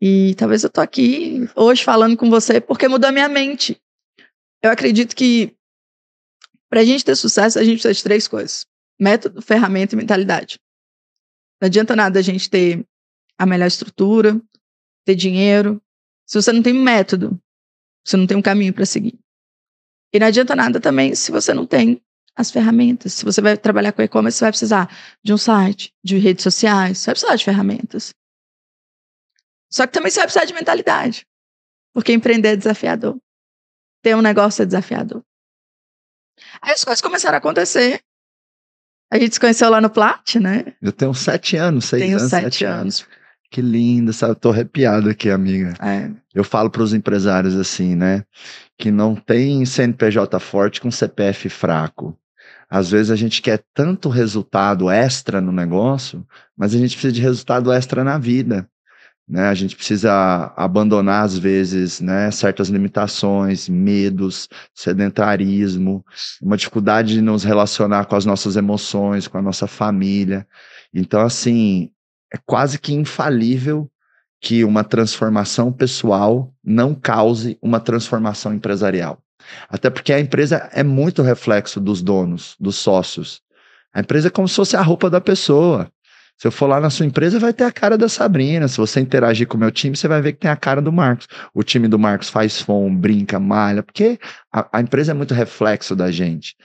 e talvez eu tô aqui hoje falando com você porque mudou a minha mente. Eu acredito que para a gente ter sucesso, a gente precisa de três coisas: método, ferramenta e mentalidade. Não adianta nada a gente ter a melhor estrutura, ter dinheiro, se você não tem um método, você não tem um caminho para seguir. E não adianta nada também se você não tem as ferramentas. Se você vai trabalhar com e-commerce, você vai precisar de um site, de redes sociais, você vai precisar de ferramentas. Só que também você vai precisar de mentalidade. Porque empreender é desafiador. Ter um negócio é desafiador. Aí as coisas começaram a acontecer. A gente se conheceu lá no Plat, né? Eu tenho sete anos, seis Tenho anos, sete, sete anos. Que lindo, sabe? Eu tô arrepiado aqui, amiga. É. Eu falo para os empresários assim, né? Que não tem CNPJ forte com CPF fraco. Às vezes a gente quer tanto resultado extra no negócio, mas a gente precisa de resultado extra na vida. Né? A gente precisa abandonar, às vezes, né, certas limitações, medos, sedentarismo, uma dificuldade de nos relacionar com as nossas emoções, com a nossa família. Então, assim, é quase que infalível que uma transformação pessoal não cause uma transformação empresarial. Até porque a empresa é muito reflexo dos donos, dos sócios. A empresa é como se fosse a roupa da pessoa. Se eu for lá na sua empresa, vai ter a cara da Sabrina. Se você interagir com o meu time, você vai ver que tem a cara do Marcos. O time do Marcos faz fome, brinca, malha, porque a, a empresa é muito reflexo da gente.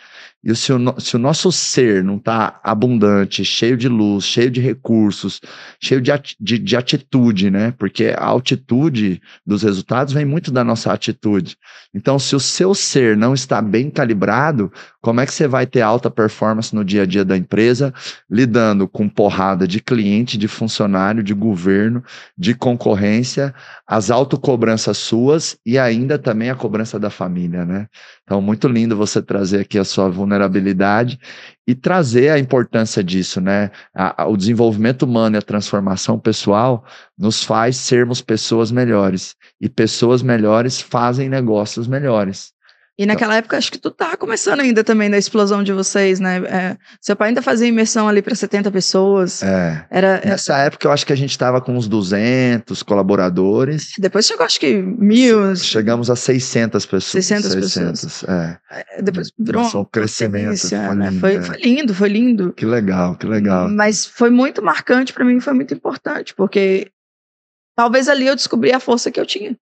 E se o, se o nosso ser não está abundante, cheio de luz, cheio de recursos, cheio de, de, de, atitude, né? Porque a altitude dos resultados vem muito da nossa atitude. Então, se o seu ser não está bem calibrado, como é que você vai ter alta performance no dia a dia da empresa, lidando com porrada de cliente, de funcionário, de governo, de concorrência, as autocobranças suas e ainda também a cobrança da família, né? Então, muito lindo você trazer aqui a sua vulnerabilidade e trazer a importância disso, né? A, a, o desenvolvimento humano e a transformação pessoal nos faz sermos pessoas melhores. E pessoas melhores fazem negócios melhores. E naquela época, acho que tu tá começando ainda também da explosão de vocês, né? É, seu pai ainda fazia imersão ali para 70 pessoas. É. Era, Nessa época, eu acho que a gente estava com uns 200 colaboradores. Depois chegou, acho que mil. Chegamos a 600 pessoas. 600, 600. pessoas. É. Depois virou um crescimento. Foi, foi, né? lindo, foi, é. foi lindo, foi lindo. Que legal, que legal. Mas foi muito marcante para mim, foi muito importante, porque talvez ali eu descobri a força que eu tinha.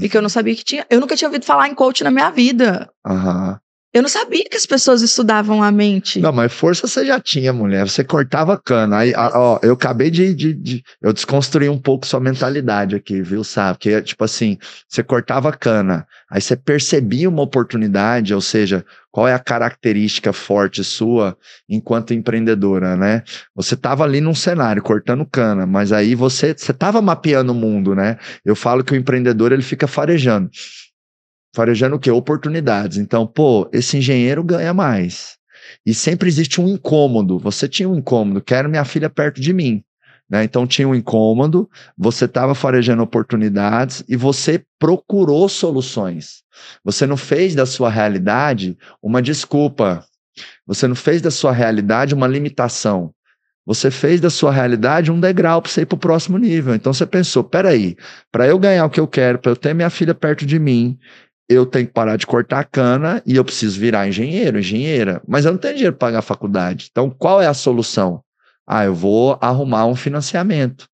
E que eu não sabia que tinha. Eu nunca tinha ouvido falar em coach na minha vida. Aham. Eu não sabia que as pessoas estudavam a mente. Não, mas força você já tinha, mulher. Você cortava cana. Aí, ó, eu acabei de, de, de- Eu desconstruí um pouco sua mentalidade aqui, viu, sabe? Porque, tipo assim, você cortava cana, aí você percebia uma oportunidade, ou seja, qual é a característica forte sua enquanto empreendedora, né? Você tava ali num cenário, cortando cana, mas aí você, você tava mapeando o mundo, né? Eu falo que o empreendedor, ele fica farejando. Farejando o quê? Oportunidades. Então, pô, esse engenheiro ganha mais. E sempre existe um incômodo. Você tinha um incômodo, quero minha filha perto de mim. Né? Então tinha um incômodo, você estava farejando oportunidades e você procurou soluções. Você não fez da sua realidade uma desculpa. Você não fez da sua realidade uma limitação. Você fez da sua realidade um degrau para você ir para o próximo nível. Então você pensou: peraí, para eu ganhar o que eu quero, para eu ter minha filha perto de mim, eu tenho que parar de cortar a cana e eu preciso virar engenheiro, engenheira. Mas eu não tenho dinheiro para pagar a faculdade. Então, qual é a solução? Ah, eu vou arrumar um financiamento.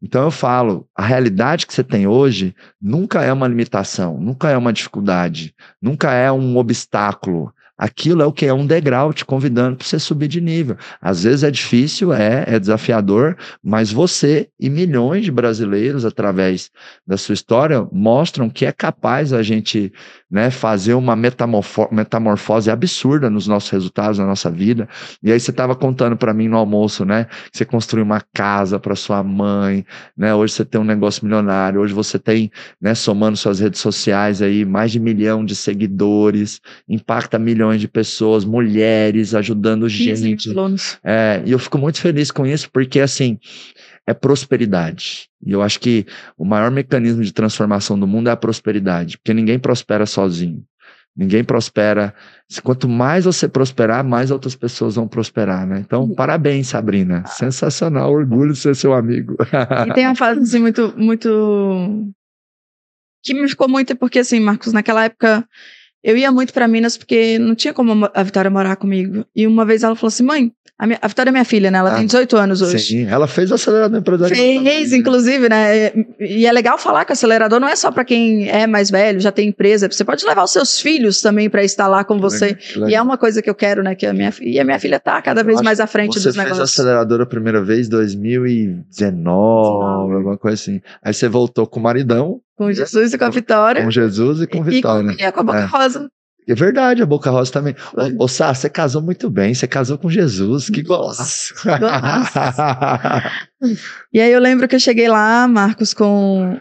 Então eu falo, a realidade que você tem hoje nunca é uma limitação, nunca é uma dificuldade, nunca é um obstáculo. Aquilo é o que é um degrau te convidando para você subir de nível. Às vezes é difícil, é, é desafiador, mas você e milhões de brasileiros, através da sua história, mostram que é capaz a gente né, fazer uma metamorfo metamorfose absurda nos nossos resultados, na nossa vida. E aí você estava contando para mim no almoço, né, que você construiu uma casa para sua mãe, né, hoje você tem um negócio milionário, hoje você tem, né, somando suas redes sociais aí, mais de milhão de seguidores, impacta milhões de pessoas, mulheres, ajudando 15 mil gente. É, e eu fico muito feliz com isso, porque assim, é prosperidade. E eu acho que o maior mecanismo de transformação do mundo é a prosperidade, porque ninguém prospera sozinho. Ninguém prospera. Quanto mais você prosperar, mais outras pessoas vão prosperar, né? Então, parabéns, Sabrina. Sensacional, orgulho de ser seu amigo. E tem uma fase assim muito, muito. que me ficou muito, porque assim, Marcos, naquela época eu ia muito para Minas porque não tinha como a Vitória morar comigo. E uma vez ela falou assim: mãe, a, minha, a Vitória é minha filha, né? Ela Ah, tem 18 anos hoje. Sim, ela fez o acelerador empresarial. Fez, inclusive, né? E é legal falar que o acelerador não é só para quem é mais velho, já tem empresa. Você pode levar os seus filhos também para estar lá com você. Legal. E é uma coisa que eu quero, né? Que a minha, e a minha filha tá cada vez mais à frente Você dos fez o negócios. acelerador a primeira vez em 2019, alguma coisa assim. Aí você voltou com o maridão, Com Jesus e com a Vitória. Com Jesus e com Vitória. E, e com a Boca é. Rosa. É verdade, a Boca Rosa também. Ô, ô Sá, você casou muito bem, você casou com Jesus, que golaço. e aí eu lembro que eu cheguei lá, Marcos, com,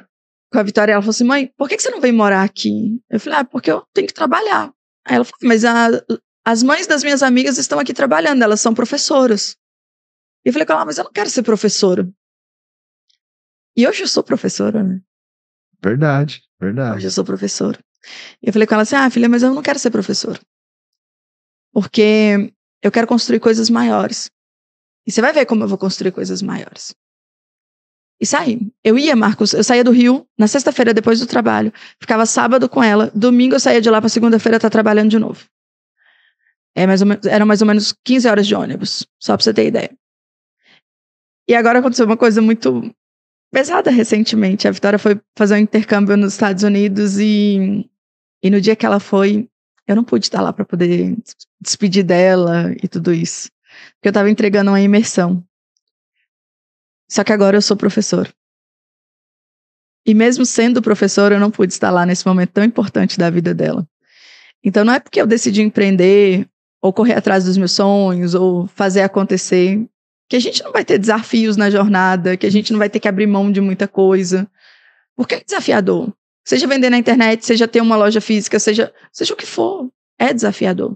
com a Vitória, ela falou assim, mãe, por que, que você não vem morar aqui? Eu falei, ah, porque eu tenho que trabalhar. Aí ela falou, mas a, as mães das minhas amigas estão aqui trabalhando, elas são professoras. E eu falei com ela, ah, mas eu não quero ser professora. E hoje eu sou professora, né? Verdade, verdade. Hoje eu sou professora. E eu falei com ela assim: ah, filha, mas eu não quero ser professora. Porque eu quero construir coisas maiores. E você vai ver como eu vou construir coisas maiores. E saí. Eu ia, Marcos, eu saía do Rio na sexta-feira depois do trabalho, ficava sábado com ela, domingo eu saía de lá para segunda-feira estar tá trabalhando de novo. É mais ou menos, eram mais ou menos 15 horas de ônibus, só para você ter ideia. E agora aconteceu uma coisa muito pesada recentemente. A Vitória foi fazer um intercâmbio nos Estados Unidos e e no dia que ela foi, eu não pude estar lá para poder despedir dela e tudo isso. Porque eu estava entregando uma imersão. Só que agora eu sou professor. E mesmo sendo professor, eu não pude estar lá nesse momento tão importante da vida dela. Então não é porque eu decidi empreender ou correr atrás dos meus sonhos ou fazer acontecer que a gente não vai ter desafios na jornada, que a gente não vai ter que abrir mão de muita coisa. Porque é desafiador. Seja vender na internet, seja ter uma loja física, seja, seja o que for. É desafiador.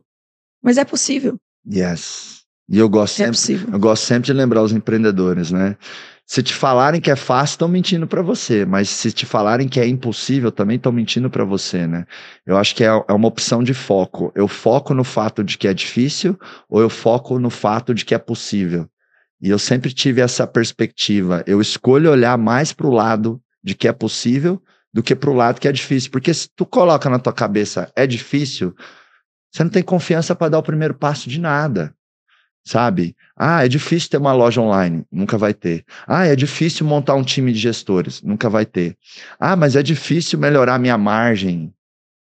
Mas é possível. Yes. E eu gosto, é sempre, eu gosto sempre de lembrar os empreendedores, né? Se te falarem que é fácil, estão mentindo para você. Mas se te falarem que é impossível, também estão mentindo para você, né? Eu acho que é, é uma opção de foco. Eu foco no fato de que é difícil ou eu foco no fato de que é possível. E eu sempre tive essa perspectiva. Eu escolho olhar mais para o lado de que é possível do que para o lado que é difícil. Porque se tu coloca na tua cabeça é difícil, você não tem confiança para dar o primeiro passo de nada. Sabe? Ah, é difícil ter uma loja online, nunca vai ter. Ah, é difícil montar um time de gestores, nunca vai ter. Ah, mas é difícil melhorar minha margem,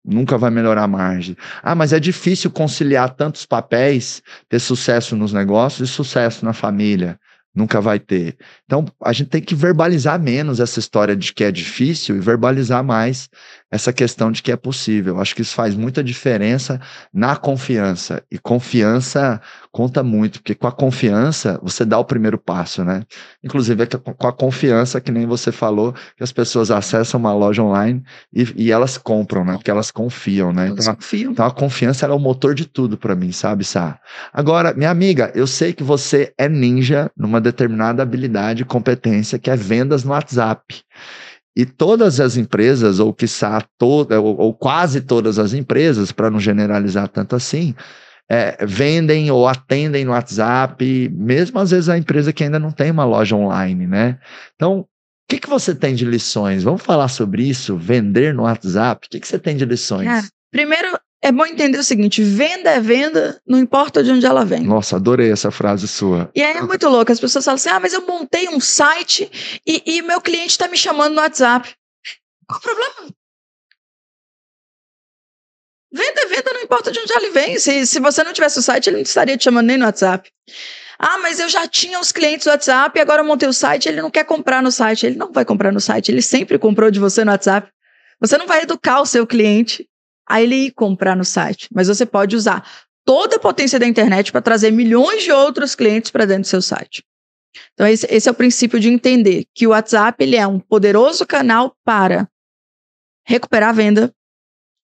nunca vai melhorar a margem. Ah, mas é difícil conciliar tantos papéis, ter sucesso nos negócios e sucesso na família nunca vai ter. Então, a gente tem que verbalizar menos essa história de que é difícil e verbalizar mais essa questão de que é possível. Acho que isso faz muita diferença na confiança. E confiança conta muito, porque com a confiança você dá o primeiro passo, né? Inclusive é com a confiança, que nem você falou, que as pessoas acessam uma loja online e, e elas compram, né? Porque elas confiam, né? Então, confiam. então a confiança é o motor de tudo para mim, sabe, Sá? Agora, minha amiga, eu sei que você é ninja numa determinada habilidade e competência que é vendas no WhatsApp. E todas as empresas, ou quiçá toda, ou, ou quase todas as empresas, para não generalizar tanto assim, é, vendem ou atendem no WhatsApp, mesmo às vezes a empresa que ainda não tem uma loja online, né? Então, o que, que você tem de lições? Vamos falar sobre isso? Vender no WhatsApp? O que, que você tem de lições? Cara, primeiro, é bom entender o seguinte: venda é venda, não importa de onde ela vem. Nossa, adorei essa frase sua. E aí é muito louco. As pessoas falam assim: ah, mas eu montei um site e, e meu cliente está me chamando no WhatsApp. Qual o problema? Venda é venda, não importa de onde ele vem. Se, se você não tivesse o site, ele não estaria te chamando nem no WhatsApp. Ah, mas eu já tinha os clientes do WhatsApp e agora eu montei o site, ele não quer comprar no site. Ele não vai comprar no site, ele sempre comprou de você no WhatsApp. Você não vai educar o seu cliente a ele comprar no site, mas você pode usar toda a potência da internet para trazer milhões de outros clientes para dentro do seu site. Então, esse, esse, é o princípio de entender que o WhatsApp ele é um poderoso canal para recuperar a venda,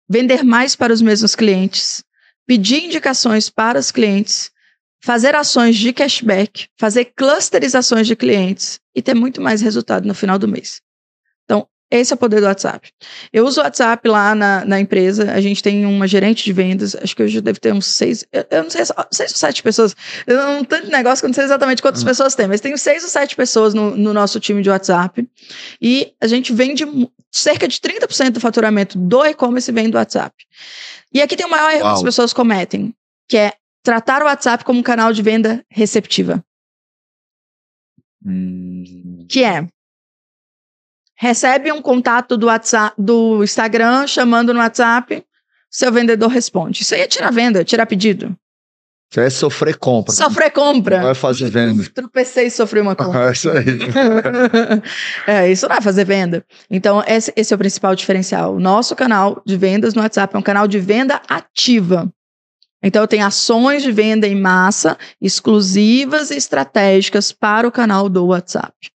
vender mais para os mesmos clientes, pedir indicações para os clientes, fazer ações de cashback, fazer clusterizações de clientes e ter muito mais resultado no final do mês. Esse é o poder do WhatsApp. Eu uso o WhatsApp lá na, na empresa. A gente tem uma gerente de vendas. Acho que hoje deve ter uns seis. Eu não sei, seis ou sete pessoas. Eu não tanto negócio que eu não sei exatamente quantas uhum. pessoas tem, mas tenho seis ou sete pessoas no, no nosso time de WhatsApp. E a gente vende cerca de 30% do faturamento do e-commerce vem do WhatsApp. E aqui tem o maior erro que as pessoas cometem, que é tratar o WhatsApp como um canal de venda receptiva. Hum. Que é recebe um contato do WhatsApp, do Instagram chamando no WhatsApp, seu vendedor responde. Isso aí é tirar venda, tirar pedido. Você vai sofrer compra. Sofrer compra. Não vai fazer venda. Tropecei e sofri uma compra. É isso aí. é, isso não é fazer venda. Então, esse, esse é o principal diferencial. O nosso canal de vendas no WhatsApp é um canal de venda ativa. Então, eu tenho ações de venda em massa, exclusivas e estratégicas para o canal do WhatsApp.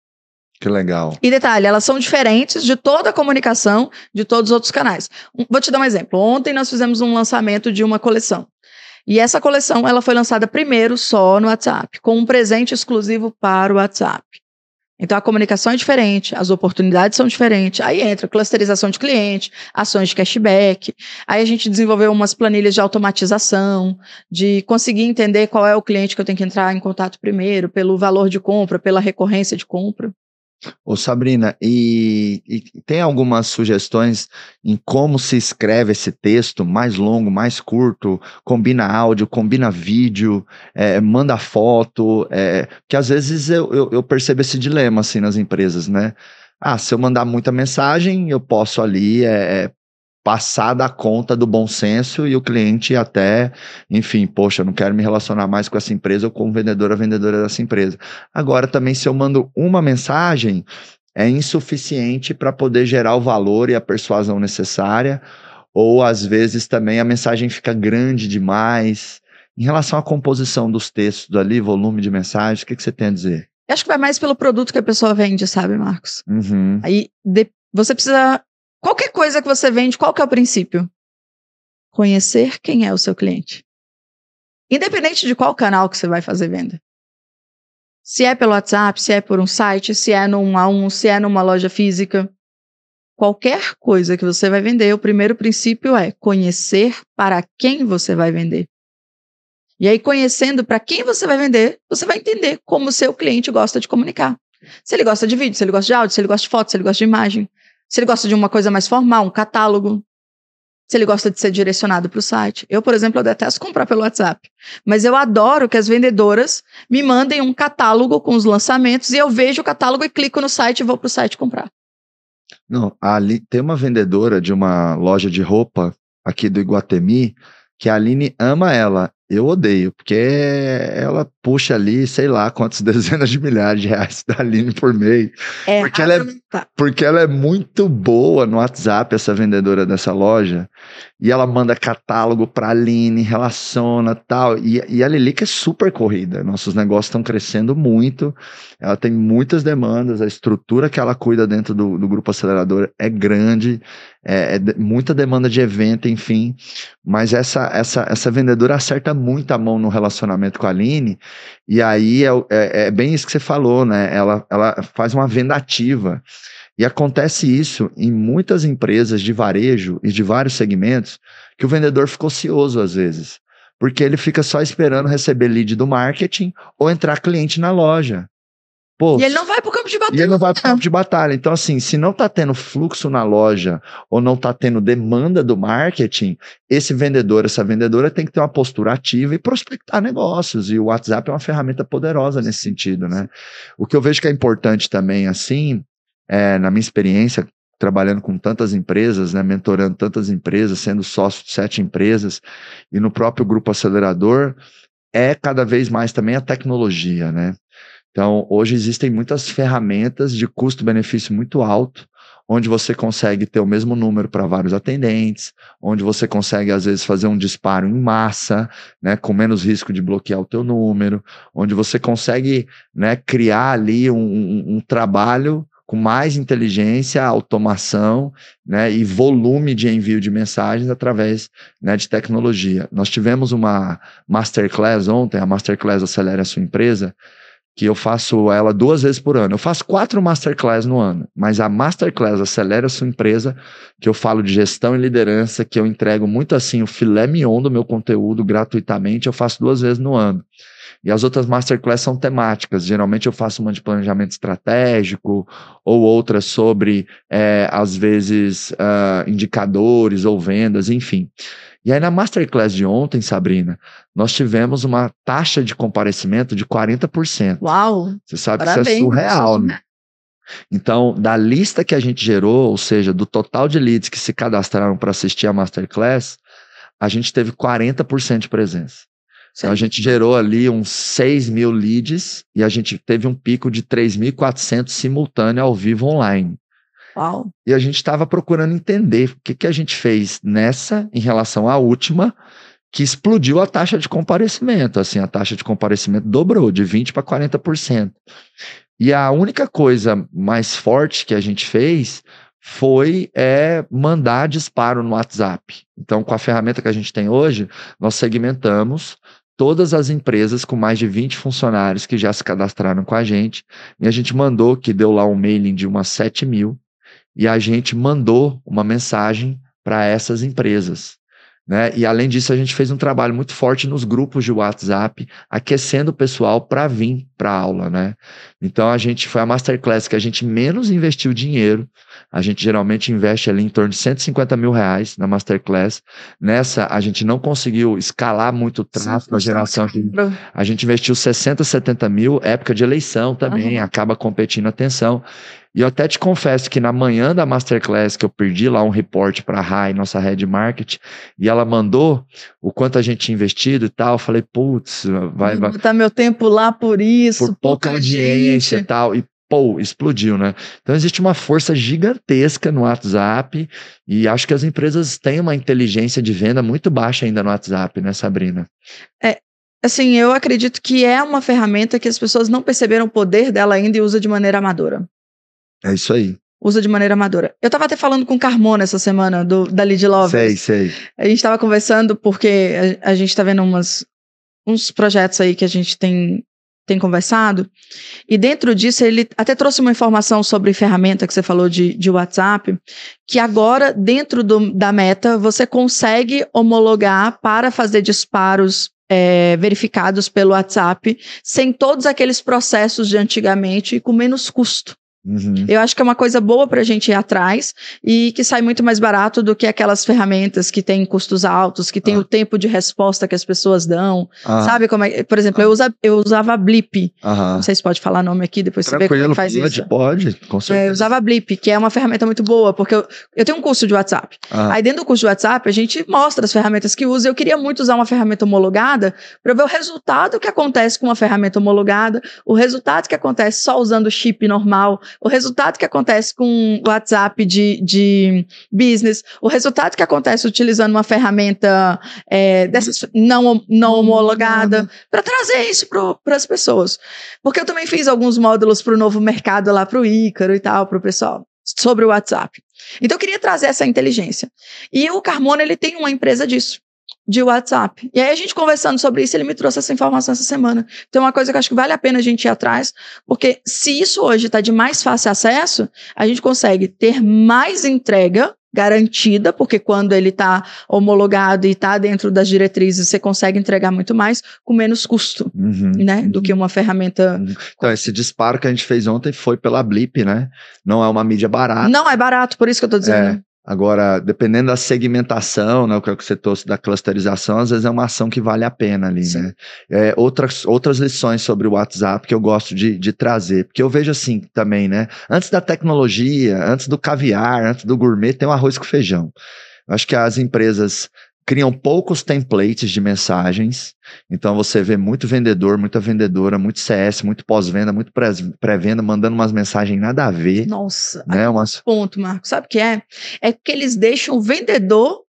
Que legal. E detalhe, elas são diferentes de toda a comunicação de todos os outros canais. Vou te dar um exemplo. Ontem nós fizemos um lançamento de uma coleção. E essa coleção ela foi lançada primeiro só no WhatsApp, com um presente exclusivo para o WhatsApp. Então a comunicação é diferente, as oportunidades são diferentes. Aí entra clusterização de cliente, ações de cashback. Aí a gente desenvolveu umas planilhas de automatização, de conseguir entender qual é o cliente que eu tenho que entrar em contato primeiro, pelo valor de compra, pela recorrência de compra. Ô Sabrina, e, e, tem algumas sugestões em como se escreve esse texto mais longo, mais curto, combina áudio, combina vídeo, é, manda foto, é, que às vezes eu, eu, eu percebo esse dilema assim nas empresas, né? Ah, se eu mandar muita mensagem, eu posso ali é, passar da conta do bom senso e o cliente até, enfim, poxa, não quero me relacionar mais com essa empresa ou com o vendedor ou vendedora dessa empresa. Agora, também, se eu mando uma mensagem, é insuficiente para poder gerar o valor e a persuasão necessária, ou às vezes também a mensagem fica grande demais. Em relação à composição dos textos ali, volume de mensagens, o que, que você tem a dizer? Eu acho que vai mais pelo produto que a pessoa vende, sabe, Marcos? Uhum. Aí de... você precisa Qualquer coisa que você vende, qual que é o princípio? Conhecer quem é o seu cliente. Independente de qual canal que você vai fazer venda. Se é pelo WhatsApp, se é por um site, se é num a um, se é numa loja física. Qualquer coisa que você vai vender, o primeiro princípio é conhecer para quem você vai vender. E aí, conhecendo para quem você vai vender, você vai entender como o seu cliente gosta de comunicar. Se ele gosta de vídeo, se ele gosta de áudio, se ele gosta de foto, se ele gosta de imagem. Se ele gosta de uma coisa mais formal, um catálogo. Se ele gosta de ser direcionado para o site. Eu, por exemplo, eu detesto comprar pelo WhatsApp. Mas eu adoro que as vendedoras me mandem um catálogo com os lançamentos e eu vejo o catálogo e clico no site e vou para o site comprar. Não, ali tem uma vendedora de uma loja de roupa aqui do Iguatemi que a Aline ama ela. Eu odeio, porque ela puxa ali, sei lá, quantas dezenas de milhares de reais da Aline por mês. É, porque, ela é, porque ela é muito boa no WhatsApp, essa vendedora dessa loja. E ela manda catálogo para a Aline, relaciona tal. E, e a Lilica é super corrida. Nossos negócios estão crescendo muito. Ela tem muitas demandas. A estrutura que ela cuida dentro do, do grupo acelerador é grande. É, é muita demanda de evento, enfim. Mas essa, essa, essa vendedora acerta muito a mão no relacionamento com a Aline. E aí é, é, é bem isso que você falou, né? Ela, ela faz uma venda ativa. E acontece isso em muitas empresas de varejo e de vários segmentos, que o vendedor fica ocioso às vezes, porque ele fica só esperando receber lead do marketing ou entrar cliente na loja. Pô, e ele não vai para o campo de batalha. E ele não vai para o campo de batalha. Então, assim, se não está tendo fluxo na loja ou não está tendo demanda do marketing, esse vendedor, essa vendedora tem que ter uma postura ativa e prospectar negócios. E o WhatsApp é uma ferramenta poderosa nesse sentido, né? O que eu vejo que é importante também, assim, é, na minha experiência, trabalhando com tantas empresas, né, mentorando tantas empresas, sendo sócio de sete empresas, e no próprio grupo acelerador, é cada vez mais também a tecnologia, né? Então, hoje existem muitas ferramentas de custo-benefício muito alto, onde você consegue ter o mesmo número para vários atendentes, onde você consegue, às vezes, fazer um disparo em massa, né, com menos risco de bloquear o teu número, onde você consegue né, criar ali um, um, um trabalho com mais inteligência, automação né, e volume de envio de mensagens através né, de tecnologia. Nós tivemos uma masterclass ontem, a Masterclass Acelera a Sua Empresa, que eu faço ela duas vezes por ano. Eu faço quatro masterclass no ano, mas a masterclass acelera a sua empresa, que eu falo de gestão e liderança, que eu entrego muito assim o filé mignon do meu conteúdo gratuitamente, eu faço duas vezes no ano. E as outras masterclass são temáticas. Geralmente eu faço uma de planejamento estratégico ou outra sobre, é, às vezes, uh, indicadores ou vendas, enfim. E aí, na masterclass de ontem, Sabrina, nós tivemos uma taxa de comparecimento de 40%. Uau! Você sabe Parabéns. que isso é surreal, né? Então, da lista que a gente gerou, ou seja, do total de leads que se cadastraram para assistir a masterclass, a gente teve 40% de presença. Então a gente gerou ali uns 6 mil leads e a gente teve um pico de 3.400 simultâneo ao vivo online. Uau. E a gente estava procurando entender o que, que a gente fez nessa em relação à última, que explodiu a taxa de comparecimento. Assim, a taxa de comparecimento dobrou de 20% para 40%. E a única coisa mais forte que a gente fez foi é, mandar disparo no WhatsApp. Então, com a ferramenta que a gente tem hoje, nós segmentamos todas as empresas com mais de 20 funcionários que já se cadastraram com a gente, e a gente mandou, que deu lá um mailing de umas 7 mil, e a gente mandou uma mensagem para essas empresas. Né? E além disso, a gente fez um trabalho muito forte nos grupos de WhatsApp, aquecendo o pessoal para vir para a aula. Né? Então, a gente foi a masterclass que a gente menos investiu dinheiro. A gente geralmente investe ali em torno de 150 mil reais na masterclass. Nessa, a gente não conseguiu escalar muito o tráfego, a geração. A gente investiu 60, 70 mil, época de eleição também, uhum. acaba competindo atenção. E eu até te confesso que na manhã da Masterclass, que eu perdi lá um reporte para a Rai, nossa head market, e ela mandou o quanto a gente tinha investido e tal, eu falei, putz, vai... vai botar meu tempo lá por isso, por pouca audiência e tal, e pô, explodiu, né? Então existe uma força gigantesca no WhatsApp e acho que as empresas têm uma inteligência de venda muito baixa ainda no WhatsApp, né, Sabrina? É, assim, eu acredito que é uma ferramenta que as pessoas não perceberam o poder dela ainda e usa de maneira amadora. É isso aí. Usa de maneira amadora. Eu estava até falando com o Carmona essa semana, do, da Lead Love. Sei, sei. A gente estava conversando porque a, a gente está vendo umas, uns projetos aí que a gente tem, tem conversado. E dentro disso, ele até trouxe uma informação sobre ferramenta que você falou de, de WhatsApp, que agora, dentro do, da meta, você consegue homologar para fazer disparos é, verificados pelo WhatsApp, sem todos aqueles processos de antigamente e com menos custo. Uhum. Eu acho que é uma coisa boa para a gente ir atrás e que sai muito mais barato do que aquelas ferramentas que têm custos altos, que tem ah. o tempo de resposta que as pessoas dão. Ah. Sabe como é? Por exemplo, ah. eu, usa, eu usava Blip. Não sei se pode falar nome aqui, depois você vê como é que faz pode, isso. Pode, com certeza. É, eu usava Blip, que é uma ferramenta muito boa, porque eu, eu tenho um curso de WhatsApp. Aí dentro do curso de WhatsApp, a gente mostra as ferramentas que usa. Eu queria muito usar uma ferramenta homologada para ver o resultado que acontece com uma ferramenta homologada, o resultado que acontece só usando o chip normal, o resultado que acontece com o WhatsApp de, de business, o resultado que acontece utilizando uma ferramenta é, dessas não, não homologada, para trazer isso para as pessoas. Porque eu também fiz alguns módulos para o novo mercado lá para o Ícaro e tal, para o pessoal, sobre o WhatsApp. Então eu queria trazer essa inteligência. E o Carmona, ele tem uma empresa disso de WhatsApp. E aí a gente conversando sobre isso, ele me trouxe essa informação essa semana. Então é uma coisa que eu acho que vale a pena a gente ir atrás, porque se isso hoje está de mais fácil acesso, a gente consegue ter mais entrega garantida, porque quando ele está homologado e está dentro das diretrizes, você consegue entregar muito mais com menos custo, uhum, né? Uhum. Do que uma ferramenta. Uhum. Então, esse disparo que a gente fez ontem foi pela Blip, né? Não é uma mídia barata. Não é barato, por isso que eu estou dizendo. É. Agora, dependendo da segmentação, né, o que é você trouxe da clusterização, às vezes é uma ação que vale a pena ali, Sim. né? É, outras, outras lições sobre o WhatsApp que eu gosto de, de trazer, porque eu vejo assim também, né? Antes da tecnologia, antes do caviar, antes do gourmet, tem o arroz com feijão. Acho que as empresas criam poucos templates de mensagens. Então você vê muito vendedor, muita vendedora, muito CS, muito pós-venda, muito pré-venda, mandando umas mensagens nada a ver. Nossa, né? Umas... ponto, Marco. Sabe o que é? É que eles deixam o vendedor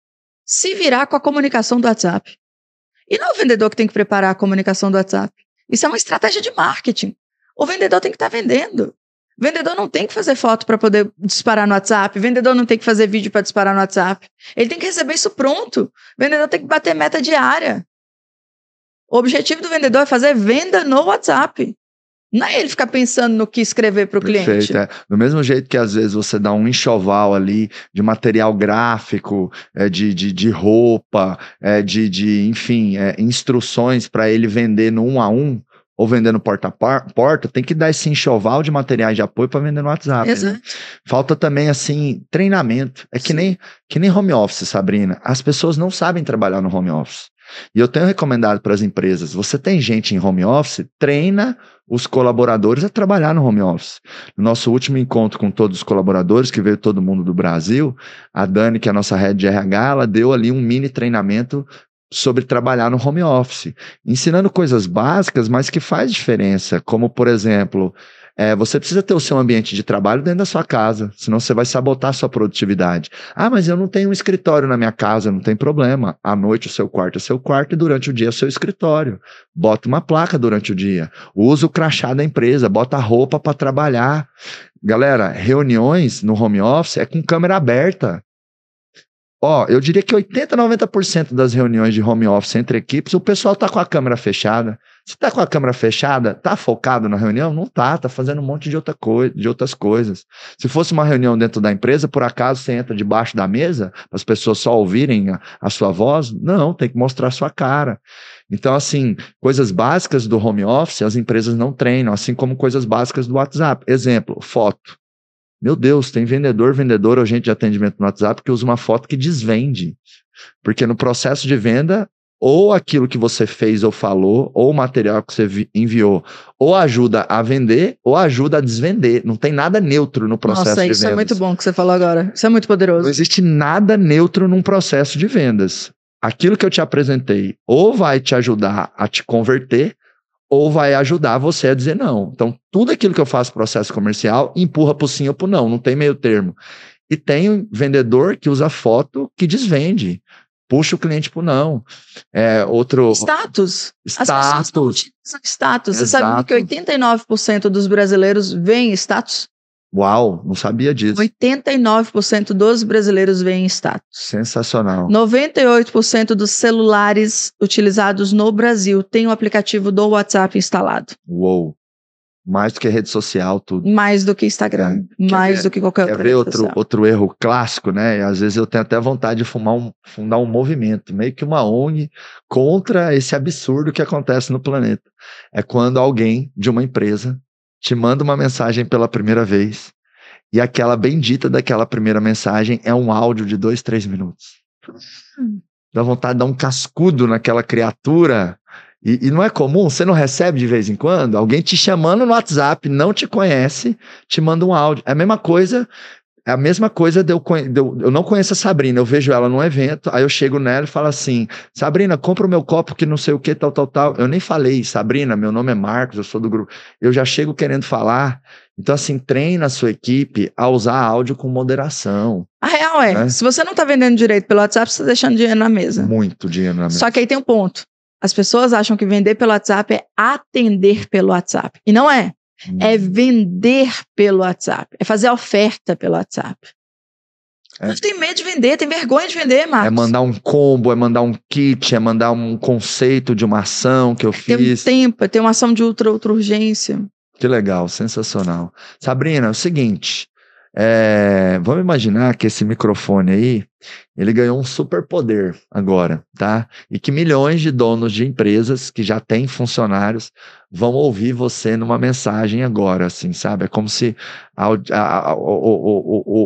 se virar com a comunicação do WhatsApp. E não é o vendedor que tem que preparar a comunicação do WhatsApp. Isso é uma estratégia de marketing. O vendedor tem que estar tá vendendo. Vendedor não tem que fazer foto para poder disparar no WhatsApp. Vendedor não tem que fazer vídeo para disparar no WhatsApp. Ele tem que receber isso pronto. Vendedor tem que bater meta diária. O objetivo do vendedor é fazer venda no WhatsApp. Não é ele ficar pensando no que escrever para o cliente. É. Do mesmo jeito que às vezes você dá um enxoval ali de material gráfico, é, de, de, de roupa, é, de, de, enfim, é, instruções para ele vender no um a um, ou vendendo porta a porta, tem que dar esse enxoval de materiais de apoio para vender no WhatsApp. Né? Exato. Né? Falta também, assim, treinamento. É que nem, que nem home office, Sabrina. As pessoas não sabem trabalhar no home office. E eu tenho recomendado para as empresas: você tem gente em home office, treina os colaboradores a trabalhar no home office. No nosso último encontro com todos os colaboradores, que veio todo mundo do Brasil, a Dani, que é a nossa head de RH, ela deu ali um mini treinamento sobre trabalhar no home office, ensinando coisas básicas, mas que faz diferença, como por exemplo, é, você precisa ter o seu ambiente de trabalho dentro da sua casa, senão você vai sabotar a sua produtividade. Ah, mas eu não tenho um escritório na minha casa, não tem problema. À noite o seu quarto é seu quarto e durante o dia é seu escritório. Bota uma placa durante o dia. Usa o crachá da empresa, bota a roupa para trabalhar. Galera, reuniões no home office é com câmera aberta. Ó, eu diria que 80, 90% das reuniões de home office entre equipes, o pessoal tá com a câmera fechada. Se tá com a câmera fechada, tá focado na reunião? Não tá, tá fazendo um monte de, outra coi de outras coisas. Se fosse uma reunião dentro da empresa, por acaso você entra debaixo da mesa, as pessoas só ouvirem a, a sua voz? Não, tem que mostrar a sua cara. Então, assim, coisas básicas do home office, as empresas não treinam, assim como coisas básicas do WhatsApp. Exemplo, foto. Meu Deus, tem vendedor, vendedor, agente de atendimento no WhatsApp que usa uma foto que desvende. Porque no processo de venda, ou aquilo que você fez ou falou, ou o material que você enviou, ou ajuda a vender, ou ajuda a desvender. Não tem nada neutro no processo Nossa, de vendas. vendas. Isso é muito bom que você falou agora. Isso é muito poderoso. Não existe nada neutro num processo de vendas. Aquilo que eu te apresentei ou vai te ajudar a te converter, ou vai ajudar você a dizer não. Então, tudo aquilo que eu faço processo comercial empurra para o sim ou para o não, não tem meio termo. E tem vendedor que usa foto que desvende, puxa o cliente para o não. É, outro. Status. Status. As status. Você sabe que 89% dos brasileiros veem status? Uau, não sabia disso. 89% dos brasileiros veem status. Sensacional. 98% dos celulares utilizados no Brasil têm o aplicativo do WhatsApp instalado. Uou. Mais do que rede social, tudo. Mais do que Instagram. É. Mais do que qualquer outra Quer ver outro, outro erro clássico, né? Às vezes eu tenho até vontade de fumar um, fundar um movimento, meio que uma ONG contra esse absurdo que acontece no planeta. É quando alguém de uma empresa te manda uma mensagem pela primeira vez e aquela bendita daquela primeira mensagem é um áudio de dois, três minutos. Dá vontade de dar um cascudo naquela criatura. E, e, não é comum, você não recebe de vez em quando alguém te chamando no WhatsApp, não te conhece, te manda um áudio. É a mesma coisa é a mesma coisa de eu, de eu, eu, não conheço a Sabrina, eu vejo ela num evento, aí eu chego nela e falo assim: Sabrina, compra o meu copo que não sei o que, tal, tal, tal. Eu nem falei, Sabrina, meu nome é Marcos, eu sou do grupo. Eu já chego querendo falar. Então, assim, treina a sua equipe a usar áudio com moderação. A real é, né? se você não está vendendo direito pelo WhatsApp, você está deixando dinheiro na mesa. Muito dinheiro na mesa. Só que aí tem um ponto. As pessoas acham que vender pelo WhatsApp é atender pelo WhatsApp. E não é. É uhum. vender pelo WhatsApp. É fazer oferta pelo WhatsApp. É. Mas tem medo de vender, tem vergonha de vender, É Marcos. mandar um combo, é mandar um kit, é mandar um conceito de uma ação que eu Tem um fiz. tempo, é ter uma ação de outra, outra urgência. Que legal, sensacional. Sabrina, é o seguinte, é, vamos imaginar que esse microfone aí, ele ganhou um superpoder agora, tá? E que milhões de donos de empresas que já têm funcionários vão ouvir você numa mensagem agora, assim, sabe? É como se a, a, a,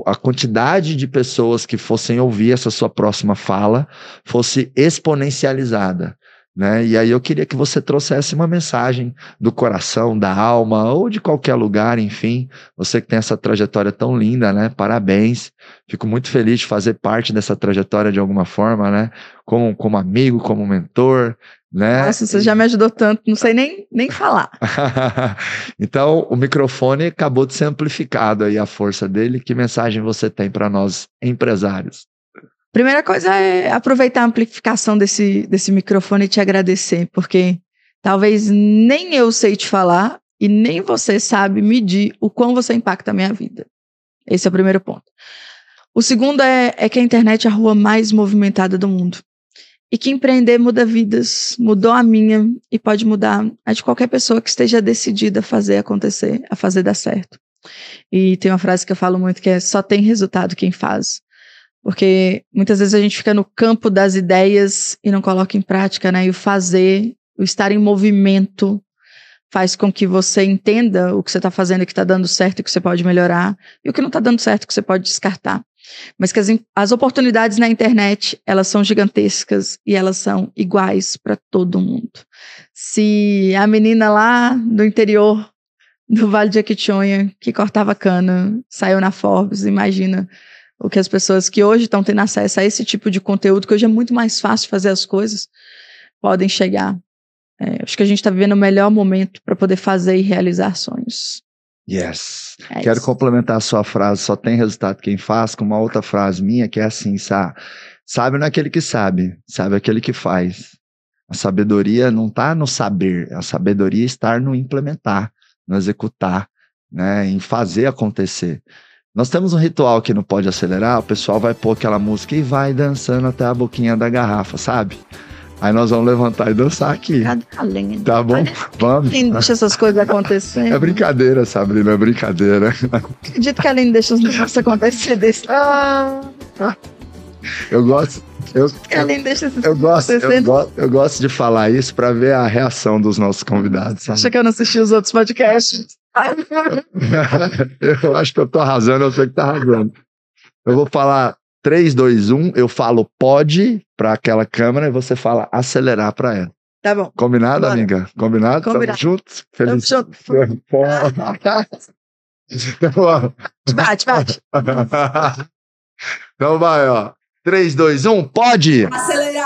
a, quantidade de pessoas que fossem ouvir essa sua próxima fala fosse exponencializada. Né? E aí eu queria que você trouxesse uma mensagem do coração, da alma, ou de qualquer lugar, enfim. Você que tem essa trajetória tão linda, né? Parabéns. Fico muito feliz de fazer parte dessa trajetória de alguma forma, né? Como, como amigo, como mentor, né? Nossa, você já me ajudou tanto, não sei nem, nem falar. então, o microfone acabou de ser amplificado aí a força dele. Que mensagem você tem para nós empresários? Primeira coisa é aproveitar a amplificação desse, desse microfone e te agradecer, porque talvez nem eu sei te falar e nem você sabe medir o quão você impacta a minha vida. Esse é o primeiro ponto. O segundo é, é que a internet é a rua mais movimentada do mundo. E que empreender muda vidas, mudou a minha e pode mudar a de qualquer pessoa que esteja decidida a fazer acontecer, a fazer dar certo. E tem uma frase que eu falo muito que é: só tem resultado quem faz. Porque muitas vezes a gente fica no campo das ideias e não coloca em prática, né? E o fazer, o estar em movimento, faz com que você entenda o que você está fazendo e que está dando certo e que você pode melhorar, e o que não está dando certo que você pode descartar. Mas que as, as oportunidades na internet, elas são gigantescas e elas são iguais para todo mundo. Se a menina lá do interior do Vale de Jequitinhonha, que cortava cana, saiu na Forbes, imagina O que as pessoas que hoje estão tendo acesso a esse tipo de conteúdo, que hoje é muito mais fácil fazer as coisas, podem chegar. É, acho que a gente está vivendo o melhor momento para poder fazer e realizar sonhos. Yes. É Quero isso. complementar a sua frase, só tem resultado quem faz, com uma outra frase minha que é assim, sabe? Sabe não é aquele que sabe, sabe é aquele que faz. A sabedoria não está no saber, a sabedoria está no implementar, no executar, né, em fazer acontecer. Nós temos um ritual que não pode acelerar, o pessoal vai pôr aquela música e vai dançando até a boquinha da garrafa, sabe? Aí nós vamos levantar e dançar aqui. Além. Tá bom? Vamos. Quem deixa essas coisas acontecer. É brincadeira, Sabrina, é brincadeira. Acredito que a Aline deixa os negócios acontecer desse. Ah. Eu gosto. Eu, eu, gosto, eu, gosto, eu gosto de falar isso para ver a reação dos nossos convidados. Sabe? Acha que eu não assisti os outros podcasts? eu acho que eu tô arrasando, eu sei que tá arrasando. Eu vou falar 3, 2, 1, eu falo pode para aquela câmera e você fala acelerar para ela. Tá bom. Combinado, Bora. amiga? Combinado? Combinado. Tamo juntos? Feliz. Tamo juntos. bate, bate. então vai, ó. 3, 2, 1, pode! Acelerar!